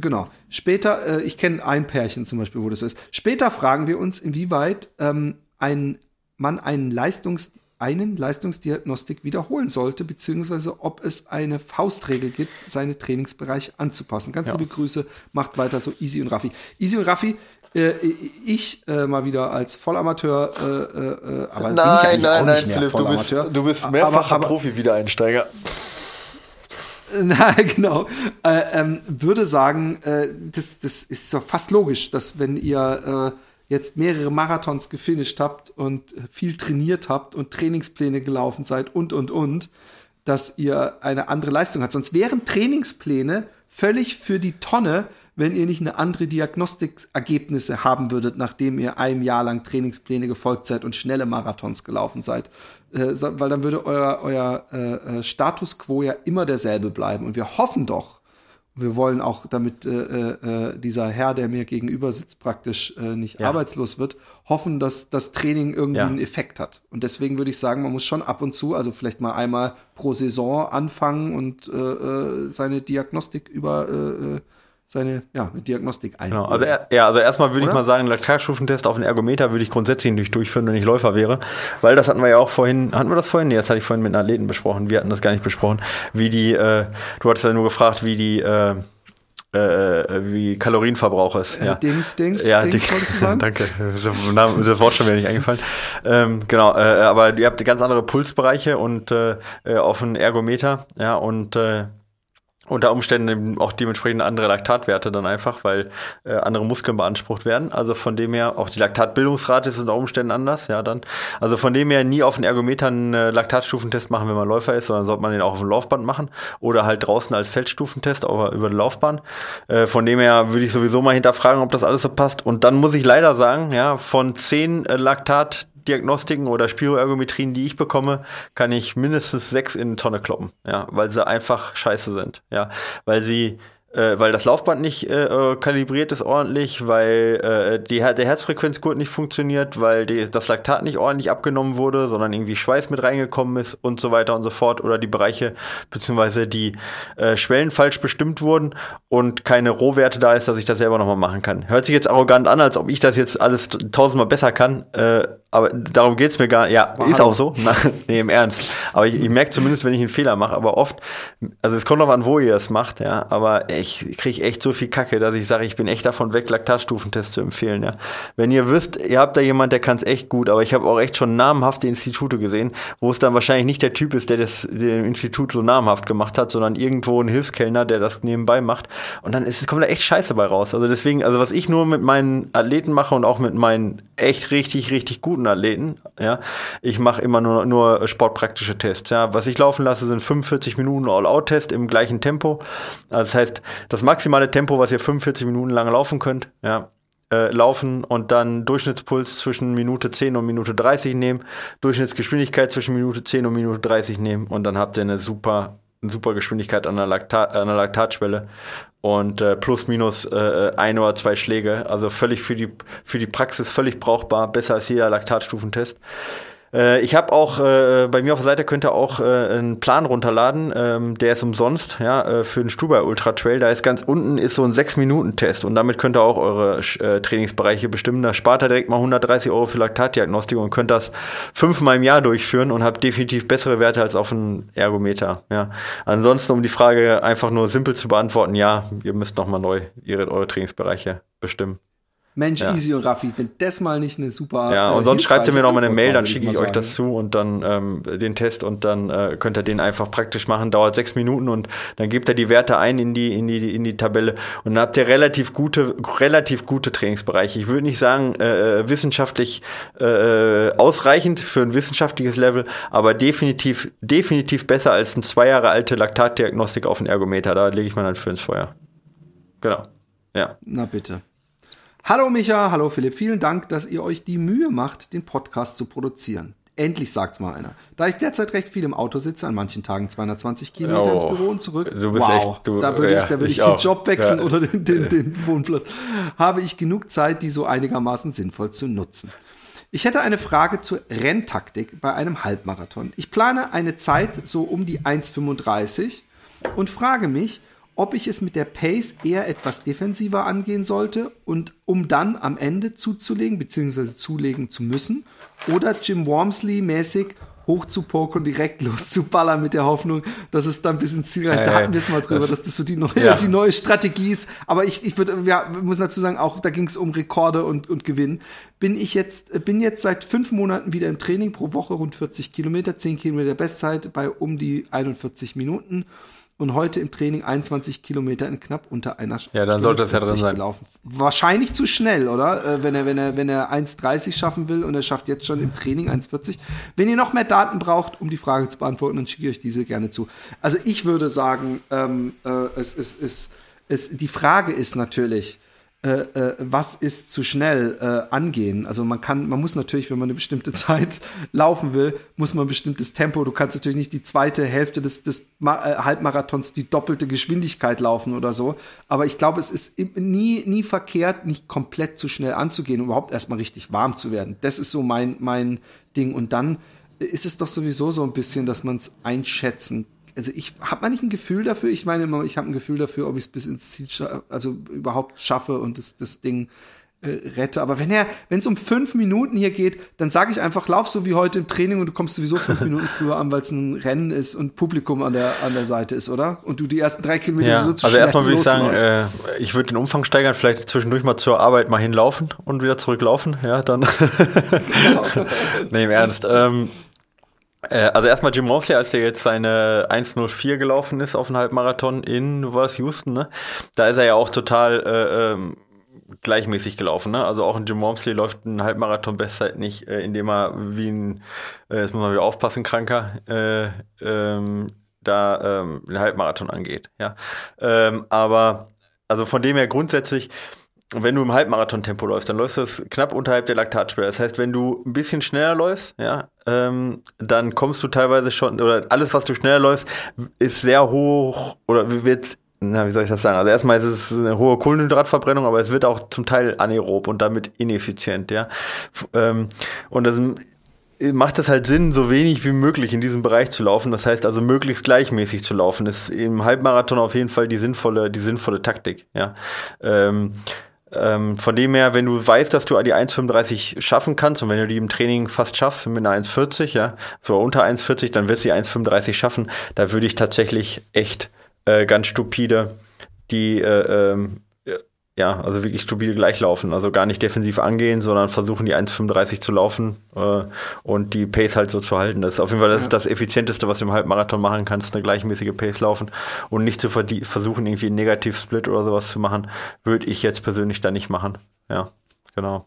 Genau. Später, äh, ich kenne ein Pärchen zum Beispiel, wo das ist. Später fragen wir uns, inwieweit ähm, ein Mann einen Leistungs einen Leistungsdiagnostik wiederholen sollte, beziehungsweise ob es eine Faustregel gibt, seine Trainingsbereich anzupassen. Ganz ja. liebe Grüße, macht weiter so Easy und Raffi. Easy und Raffi, äh, ich äh, mal wieder als Vollamateur, äh, äh, aber nein, nein, nein, Philipp, du bist, du bist mehrfacher Profi-Wiedereinsteiger. *laughs* Na, genau. Äh, ähm, würde sagen, äh, das, das ist so fast logisch, dass wenn ihr äh, jetzt mehrere Marathons gefinisht habt und viel trainiert habt und Trainingspläne gelaufen seid und, und, und, dass ihr eine andere Leistung habt. Sonst wären Trainingspläne völlig für die Tonne, wenn ihr nicht eine andere Diagnostikergebnisse haben würdet, nachdem ihr ein Jahr lang Trainingspläne gefolgt seid und schnelle Marathons gelaufen seid. Äh, weil dann würde euer, euer äh, äh, Status quo ja immer derselbe bleiben. Und wir hoffen doch, wir wollen auch, damit äh, äh, dieser Herr, der mir gegenüber sitzt, praktisch äh, nicht ja. arbeitslos wird, hoffen, dass das Training irgendwie ja. einen Effekt hat. Und deswegen würde ich sagen, man muss schon ab und zu, also vielleicht mal einmal pro Saison anfangen und äh, äh seine Diagnostik über äh, äh seine ja, Diagnostik ein. Genau. Also, ja, also erstmal würde ich mal sagen, Laktatstufentest auf den Ergometer würde ich grundsätzlich nicht durchführen, wenn ich Läufer wäre. Weil das hatten wir ja auch vorhin, hatten wir das vorhin? Nee, das hatte ich vorhin mit einem Athleten besprochen. Wir hatten das gar nicht besprochen. Wie die, äh, du hattest ja nur gefragt, wie die, äh, äh, äh, wie Kalorienverbrauch ist. Äh, ja. Dings, Dings, ja, Dings, Dings, wolltest du sagen? *laughs* Danke, das Wort schon mir nicht eingefallen. Ähm, genau, äh, aber ihr habt ganz andere Pulsbereiche und äh, äh auf einen Ergometer, ja, und äh, unter Umständen auch dementsprechend andere Laktatwerte dann einfach, weil äh, andere Muskeln beansprucht werden. Also von dem her, auch die Laktatbildungsrate ist unter Umständen anders, ja dann. Also von dem her nie auf den Ergometer einen äh, Laktatstufentest machen, wenn man Läufer ist, sondern sollte man den auch auf dem Laufband machen oder halt draußen als Feldstufentest aber über die Laufbahn. Äh, von dem her würde ich sowieso mal hinterfragen, ob das alles so passt. Und dann muss ich leider sagen, ja, von zehn äh, Laktat Diagnostiken oder Spiroergometrien, die ich bekomme, kann ich mindestens sechs in eine Tonne kloppen, ja, weil sie einfach scheiße sind, ja, weil sie äh, weil das Laufband nicht äh, äh, kalibriert ist ordentlich, weil äh, die, der Herzfrequenzgurt nicht funktioniert, weil die, das Laktat nicht ordentlich abgenommen wurde, sondern irgendwie Schweiß mit reingekommen ist und so weiter und so fort oder die Bereiche beziehungsweise die äh, Schwellen falsch bestimmt wurden und keine Rohwerte da ist, dass ich das selber nochmal machen kann. Hört sich jetzt arrogant an, als ob ich das jetzt alles tausendmal besser kann, aber darum geht's mir gar nicht. Ja, wow. ist auch so. *laughs* nee, im Ernst. Aber ich, ich merke zumindest, wenn ich einen Fehler mache, aber oft, also es kommt auch an, wo ihr es macht, ja, aber ich kriege echt so viel Kacke, dass ich sage, ich bin echt davon weg, Laktatstufentest zu empfehlen. Ja. Wenn ihr wisst, ihr habt da jemand, der kann es echt gut, aber ich habe auch echt schon namhafte Institute gesehen, wo es dann wahrscheinlich nicht der Typ ist, der das dem Institut so namhaft gemacht hat, sondern irgendwo ein Hilfskellner, der das nebenbei macht. Und dann ist, kommt da echt Scheiße bei raus. Also deswegen, also was ich nur mit meinen Athleten mache und auch mit meinen echt richtig, richtig guten Athleten, ja, ich mache immer nur, nur sportpraktische Tests. Ja. Was ich laufen lasse, sind 45 Minuten All-Out-Test im gleichen Tempo. Also das heißt, das maximale Tempo, was ihr 45 Minuten lang laufen könnt, ja, äh, laufen und dann Durchschnittspuls zwischen Minute 10 und Minute 30 nehmen, Durchschnittsgeschwindigkeit zwischen Minute 10 und Minute 30 nehmen und dann habt ihr eine super, super Geschwindigkeit an der, Laktat, an der Laktatschwelle. Und äh, plus minus äh, ein oder zwei Schläge, also völlig für die, für die Praxis völlig brauchbar, besser als jeder Laktatstufentest. Äh, ich habe auch, äh, bei mir auf der Seite könnt ihr auch äh, einen Plan runterladen, ähm, der ist umsonst, ja, äh, für den Stubai Ultra Trail. Da ist ganz unten ist so ein 6-Minuten-Test und damit könnt ihr auch eure äh, Trainingsbereiche bestimmen. Da spart ihr direkt mal 130 Euro für Laktatdiagnostik und könnt das fünfmal im Jahr durchführen und habt definitiv bessere Werte als auf einem Ergometer. Ja. Ansonsten, um die Frage einfach nur simpel zu beantworten, ja, ihr müsst nochmal neu ihre, eure Trainingsbereiche bestimmen. Mensch, ja. Easy und Raffi, wenn das mal nicht eine super. Ja, und äh, sonst schreibt ihr mir noch mal eine Mail, dann schicke ich, euch das zu und dann ähm, den Test und dann äh, könnt ihr den einfach praktisch machen. Dauert sechs Minuten und dann gebt ihr die Werte ein in die, in die, in die Tabelle und dann habt ihr relativ gute, relativ gute Trainingsbereiche. Ich würde nicht sagen, äh, äh wissenschaftlich äh, ausreichend für ein wissenschaftliches Level, aber definitiv, definitiv besser als ein zwei Jahre alte Laktatdiagnostik auf den Ergometer. Da lege ich mal dann für ins Feuer. Genau. Ja. Na bitte. Hallo Micha, hallo Philipp, vielen Dank, dass ihr euch die Mühe macht, den Podcast zu produzieren. Endlich sagt's mal einer. Da ich derzeit recht viel im Auto sitze, an manchen Tagen 220 Kilometer oh, ins Büro und zurück, du bist wow, echt, du, da würde ja, ich, da würde ich, ich den Job wechseln ja. oder den, den, den *laughs* Wohnplatz, habe ich genug Zeit, die so einigermaßen sinnvoll zu nutzen. Ich hätte eine Frage zur Renntaktik bei einem Halbmarathon. Ich plane eine Zeit so um die 1,35 und frage mich, ob ich es mit der Pace eher etwas defensiver angehen sollte und um dann am Ende zuzulegen bzw. zulegen zu müssen oder Jim Wormsley mäßig hoch zu poken und direkt *laughs* loszuballern mit der Hoffnung, dass es dann bis ins Ziel reicht. Da hatten wir es mal drüber, das, dass das so die neue, ja. die neue Strategie ist. Aber ich, ich würde, ja, muss dazu sagen, auch da ging es um Rekorde und, und Gewinn. Bin ich jetzt, bin jetzt seit fünf Monaten wieder im Training pro Woche rund 40 Kilometer, 10 Kilometer Bestzeit bei um die 41 Minuten und heute im Training 21 Kilometer in knapp unter einer Stunde. Ja, dann sollte das ja drin sein. Gelaufen. Wahrscheinlich zu schnell, oder? Äh, wenn er, wenn er, wenn er 1,30 schaffen will und er schafft jetzt schon im Training 1,40. Wenn ihr noch mehr Daten braucht, um die Frage zu beantworten, dann schicke ich euch diese gerne zu. Also ich würde sagen, ähm, äh, es, es, es, es, die Frage ist natürlich, äh, äh, was ist zu schnell äh, angehen. Also man kann, man muss natürlich, wenn man eine bestimmte *laughs* Zeit laufen will, muss man ein bestimmtes Tempo. Du kannst natürlich nicht die zweite Hälfte des, des äh, Halbmarathons die doppelte Geschwindigkeit laufen oder so. Aber ich glaube, es ist nie, nie verkehrt, nicht komplett zu schnell anzugehen, um überhaupt erstmal richtig warm zu werden. Das ist so mein, mein Ding. Und dann ist es doch sowieso so ein bisschen, dass man es einschätzen also ich habe mal nicht ein Gefühl dafür. Ich meine immer, ich habe ein Gefühl dafür, ob ich es bis ins Ziel, also überhaupt schaffe und das, das Ding äh, rette. Aber wenn er, wenn es um fünf Minuten hier geht, dann sage ich einfach, lauf so wie heute im Training und du kommst sowieso fünf *laughs* Minuten früher an, weil es ein Rennen ist und Publikum an der, an der Seite ist, oder? Und du die ersten drei Kilometer ja, so zu Also erstmal würde ich sagen, äh, ich würde den Umfang steigern, vielleicht zwischendurch mal zur Arbeit mal hinlaufen und wieder zurücklaufen. Ja, dann. genau. *laughs* nee, im Ernst. Ähm, äh, also erstmal Jim Mosley, als der jetzt seine 1.04 gelaufen ist auf einen Halbmarathon in, was Houston, ne? Da ist er ja auch total äh, ähm, gleichmäßig gelaufen. Ne? Also auch ein Jim Wormsley läuft einen Halbmarathon-Bestzeit nicht, äh, indem er wie ein, äh, jetzt muss man wieder aufpassen, Kranker, äh, ähm, da ähm, den Halbmarathon angeht. Ja? Ähm, aber also von dem her grundsätzlich, wenn du im Halbmarathon-Tempo läufst, dann läufst du das knapp unterhalb der Laktatsperre. Das heißt, wenn du ein bisschen schneller läufst, ja, ähm, dann kommst du teilweise schon, oder alles, was du schneller läufst, ist sehr hoch oder wird na, wie soll ich das sagen? Also erstmal ist es eine hohe Kohlenhydratverbrennung, aber es wird auch zum Teil anaerob und damit ineffizient, ja. Ähm, und das macht es halt Sinn, so wenig wie möglich in diesem Bereich zu laufen. Das heißt also möglichst gleichmäßig zu laufen. Ist im Halbmarathon auf jeden Fall die sinnvolle, die sinnvolle Taktik, ja. Ähm, ähm, von dem her, wenn du weißt, dass du die 1,35 schaffen kannst und wenn du die im Training fast schaffst mit einer 1,40, ja, so unter 1,40, dann wirst du die 1,35 schaffen. Da würde ich tatsächlich echt äh, ganz stupide, die äh, ähm, ja, also wirklich stupide gleich laufen. Also gar nicht defensiv angehen, sondern versuchen die 1,35 zu laufen äh, und die Pace halt so zu halten. Das ist auf jeden Fall das, ja. das Effizienteste, was du im Halbmarathon machen kannst, eine gleichmäßige Pace laufen und nicht zu versuchen, irgendwie einen Negativ-Split oder sowas zu machen, würde ich jetzt persönlich da nicht machen. Ja, genau.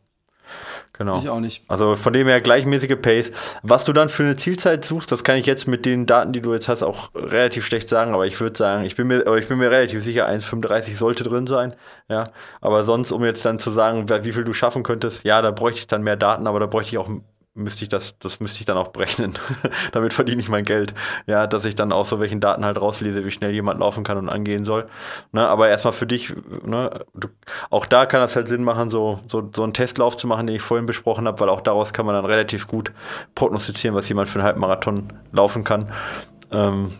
Genau. Ich auch nicht. Also von dem her gleichmäßige Pace. Was du dann für eine Zielzeit suchst, das kann ich jetzt mit den Daten, die du jetzt hast, auch relativ schlecht sagen. Aber ich würde sagen, ich bin mir, aber ich bin mir relativ sicher, 1,35 sollte drin sein. Ja. Aber sonst, um jetzt dann zu sagen, wie viel du schaffen könntest, ja, da bräuchte ich dann mehr Daten, aber da bräuchte ich auch müsste ich das, das müsste ich dann auch berechnen. *laughs* Damit verdiene ich mein Geld. Ja, dass ich dann auch so welchen Daten halt rauslese, wie schnell jemand laufen kann und angehen soll. Ne, aber erstmal für dich, ne, du, auch da kann das halt Sinn machen, so, so, so einen Testlauf zu machen, den ich vorhin besprochen habe, weil auch daraus kann man dann relativ gut prognostizieren, was jemand für einen Halbmarathon laufen kann. Ähm,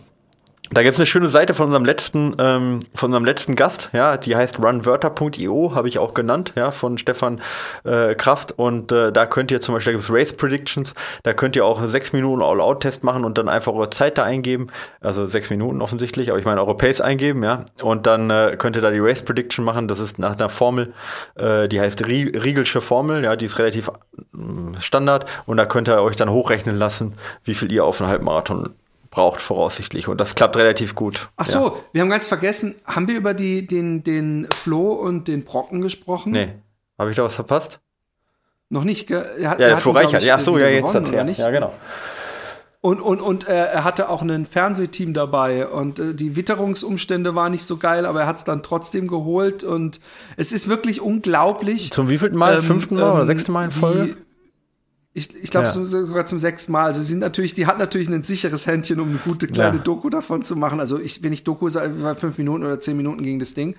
da gibt es eine schöne Seite von unserem letzten, ähm, von unserem letzten Gast, ja, die heißt runwörter.io, habe ich auch genannt, ja, von Stefan äh, Kraft. Und äh, da könnt ihr zum Beispiel, da gibt's Race Predictions, da könnt ihr auch sechs Minuten All-Out-Test machen und dann einfach eure Zeit da eingeben. Also sechs Minuten offensichtlich, aber ich meine eure Pace eingeben, ja. Und dann äh, könnt ihr da die Race Prediction machen. Das ist nach einer Formel, äh, die heißt Riegelsche Formel, ja, die ist relativ äh, Standard. Und da könnt ihr euch dann hochrechnen lassen, wie viel ihr auf einen Halbmarathon braucht, voraussichtlich. Und das klappt relativ gut. Ach so, ja. wir haben ganz vergessen, haben wir über die, den, den Flo und den Brocken gesprochen? Nee. Habe ich da was verpasst? Noch nicht, gell? Er hat, ja, er Flo Reichert. Ja, so, ja, jetzt hat er. Nicht? Ja, genau. Und, und, und äh, er hatte auch ein Fernsehteam dabei und äh, die Witterungsumstände waren nicht so geil, aber er hat es dann trotzdem geholt und es ist wirklich unglaublich. Zum wievielten Mal? Ähm, fünften Mal ähm, oder sechsten Mal in Folge? Ich, ich glaube ja. sogar zum sechsten Mal. Also sie sind natürlich, die hat natürlich ein sicheres Händchen, um eine gute kleine ja. Doku davon zu machen. Also ich, wenn ich Doku sage, fünf Minuten oder zehn Minuten gegen das Ding.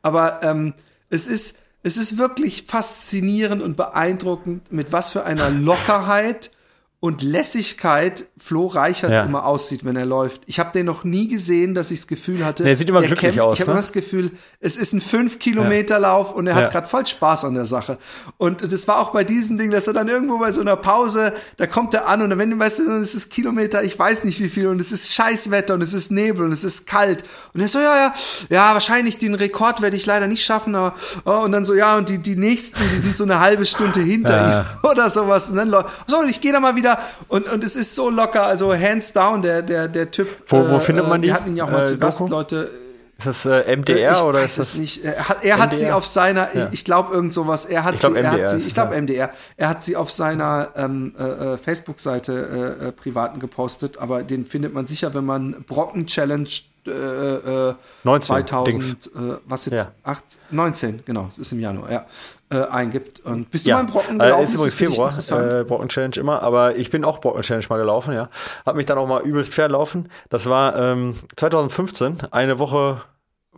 Aber ähm, es ist, es ist wirklich faszinierend und beeindruckend, mit was für einer Lockerheit und Lässigkeit Flo Reichert ja. immer aussieht, wenn er läuft. Ich habe den noch nie gesehen, dass ich das Gefühl hatte, der sieht immer der glücklich kämpft. aus. Ich habe ne? immer das Gefühl, es ist ein 5 Kilometer Lauf und er ja. hat gerade voll Spaß an der Sache. Und das war auch bei diesem Ding, dass er dann irgendwo bei so einer Pause, da kommt er an und wenn du weißt, es ist Kilometer, ich weiß nicht wie viel und es ist Scheißwetter und es ist Nebel und es ist kalt und er so ja ja ja wahrscheinlich den Rekord werde ich leider nicht schaffen, aber oh, und dann so ja und die die nächsten, die sind so eine halbe Stunde hinter ja. ihm *laughs* oder sowas und dann so ich gehe da mal wieder wieder und, und es ist so locker, also hands down, der, der, der Typ. Wo, wo äh, findet man die? Wir hatten ihn ja auch mal äh, zu Gast, Leute. Ist das äh, MDR ich oder ist das nicht? Er hat, er hat sie auf seiner, ja. ich glaube irgend sowas. Er hat ich glaub, sie, er hat sie, ich glaube ja. MDR. Er hat sie auf seiner ähm, äh, äh Facebook-Seite äh, äh, privaten gepostet, aber den findet man sicher, wenn man Brocken Challenge äh, 19, 2000, äh, was jetzt? Ja. 8, 19, genau, es ist im Januar, ja äh, eingibt. Und bist du ja. mal im Brocken gelaufen? Äh, ist übrigens Februar, äh, Brocken Challenge immer, aber ich bin auch Brocken Challenge mal gelaufen, ja. Hab mich dann auch mal übelst fair laufen. Das war ähm, 2015, eine Woche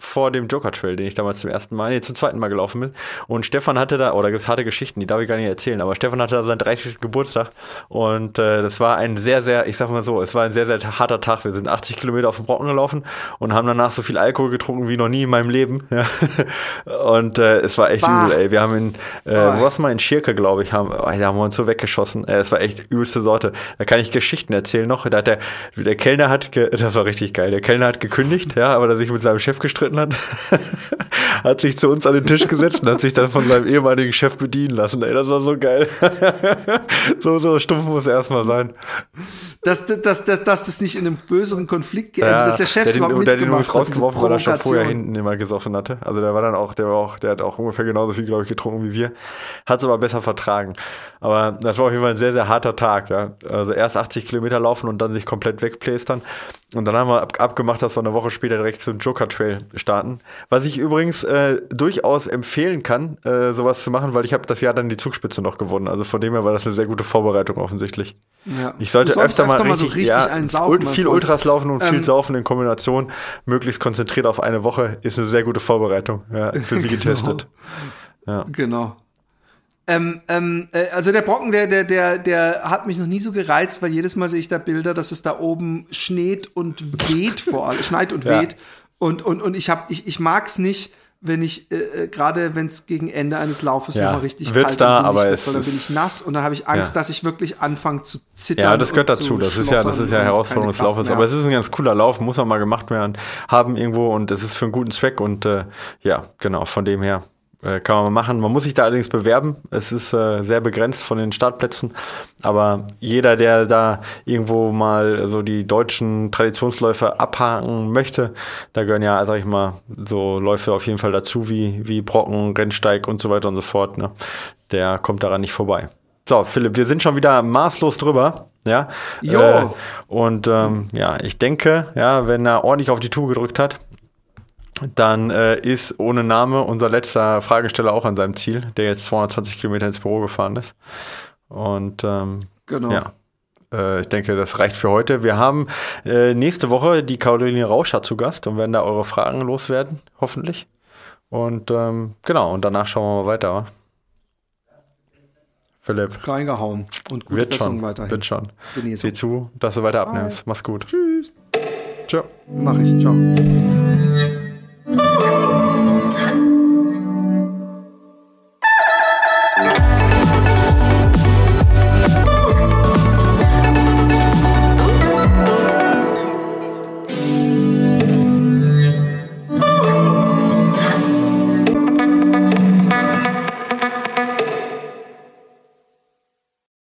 vor dem Joker Trail, den ich damals zum ersten Mal, nee, zum zweiten Mal gelaufen bin. Und Stefan hatte da, oder gibt es harte Geschichten, die darf ich gar nicht erzählen, aber Stefan hatte da seinen 30. Geburtstag und äh, das war ein sehr, sehr, ich sag mal so, es war ein sehr, sehr harter Tag. Wir sind 80 Kilometer auf dem Brocken gelaufen und haben danach so viel Alkohol getrunken wie noch nie in meinem Leben. *laughs* Ja. und äh, es war echt bah. übel, ey. Wir haben in, äh, wo war's mal in Schirke, glaube ich, haben, oh, da haben wir uns so weggeschossen. Äh, es war echt übelste Sorte. Da kann ich Geschichten erzählen noch. Da hat der, der Kellner hat, *laughs* das war richtig geil, der Kellner hat gekündigt, ja, aber er sich mit seinem Chef gestritten hat, *laughs* hat sich zu uns an den Tisch gesetzt und hat sich dann von seinem ehemaligen Chef bedienen lassen. Ey, das war so geil. *laughs* so, so stumpf muss er erstmal sein. Dass, dass, dass, dass das nicht in einem böseren Konflikt geendet, ja, dass der Chef der überhaupt den, mitgemacht der hat. rausgeworfen, weil er schon vorher hinten immer gesoffen hatte. Also der war dann auch, der war auch, der hat auch ungefähr genauso viel, glaube ich, getrunken wie wir. Hat es aber besser vertragen. Aber das war auf jeden Fall ein sehr, sehr harter Tag, ja. Also erst 80 Kilometer laufen und dann sich komplett wegplästern. Und dann haben wir ab abgemacht, dass wir eine Woche später direkt zum Joker Trail starten. Was ich übrigens äh, durchaus empfehlen kann, äh, sowas zu machen, weil ich habe das Jahr dann die Zugspitze noch gewonnen. Also von dem her war das eine sehr gute Vorbereitung offensichtlich. Ja. Ich sollte öfter mal, richtig, mal so richtig ja, saufen, viel Ultras laufen und ähm, viel saufen in Kombination, möglichst konzentriert auf eine Woche, ist eine sehr gute Vorbereitung. Ja, für sie *laughs* genau. getestet. Ja. Genau. Ähm, ähm, äh, also der Brocken, der, der, der, der hat mich noch nie so gereizt, weil jedes Mal sehe ich da Bilder, dass es da oben schneit und weht vor allem, schneit und ja. weht. Und, und, und ich hab, ich, ich mag's nicht, wenn ich, äh, äh gerade wenn es gegen Ende eines Laufes ja, nochmal richtig wird's kalt da, aber wird, dann bin ich nass und dann habe ich Angst, ja. dass ich wirklich anfange zu zittern. Ja, das gehört dazu. Das ist ja, das ist ja Herausforderung des Laufes. Aber es ist ein ganz cooler Lauf, muss auch mal gemacht werden, haben irgendwo und es ist für einen guten Zweck und äh, ja, genau, von dem her äh, kann man machen. Man muss sich da allerdings bewerben. Es ist äh, sehr begrenzt von den Startplätzen. Aber jeder, der da irgendwo mal so die deutschen Traditionsläufe abhaken möchte, da gehören ja, sag ich mal, so Läufe auf jeden Fall dazu, wie, wie Brocken, Rennsteig und so weiter und so fort. Ne? Der kommt daran nicht vorbei. So, Philipp, wir sind schon wieder maßlos drüber. Ja. Jo. Äh, und ähm, ja, ich denke, ja, wenn er ordentlich auf die Tour gedrückt hat, dann äh, ist ohne Name unser letzter Fragesteller auch an seinem Ziel, der jetzt 220 Kilometer ins Büro gefahren ist. Und ähm, genau. ja, äh, ich denke, das reicht für heute. Wir haben äh, nächste Woche die Caroline Rauscher zu Gast und werden da eure Fragen loswerden, hoffentlich. Und ähm, genau, und danach schauen wir mal weiter. Philipp. Reingehauen und gute wird Besserung schon, weiterhin. Wird schon. Genesung. Sieh zu, dass du weiter abnimmst. Bye. Mach's gut. Tschüss. Ciao. Mach ich. Ciao. Ooh.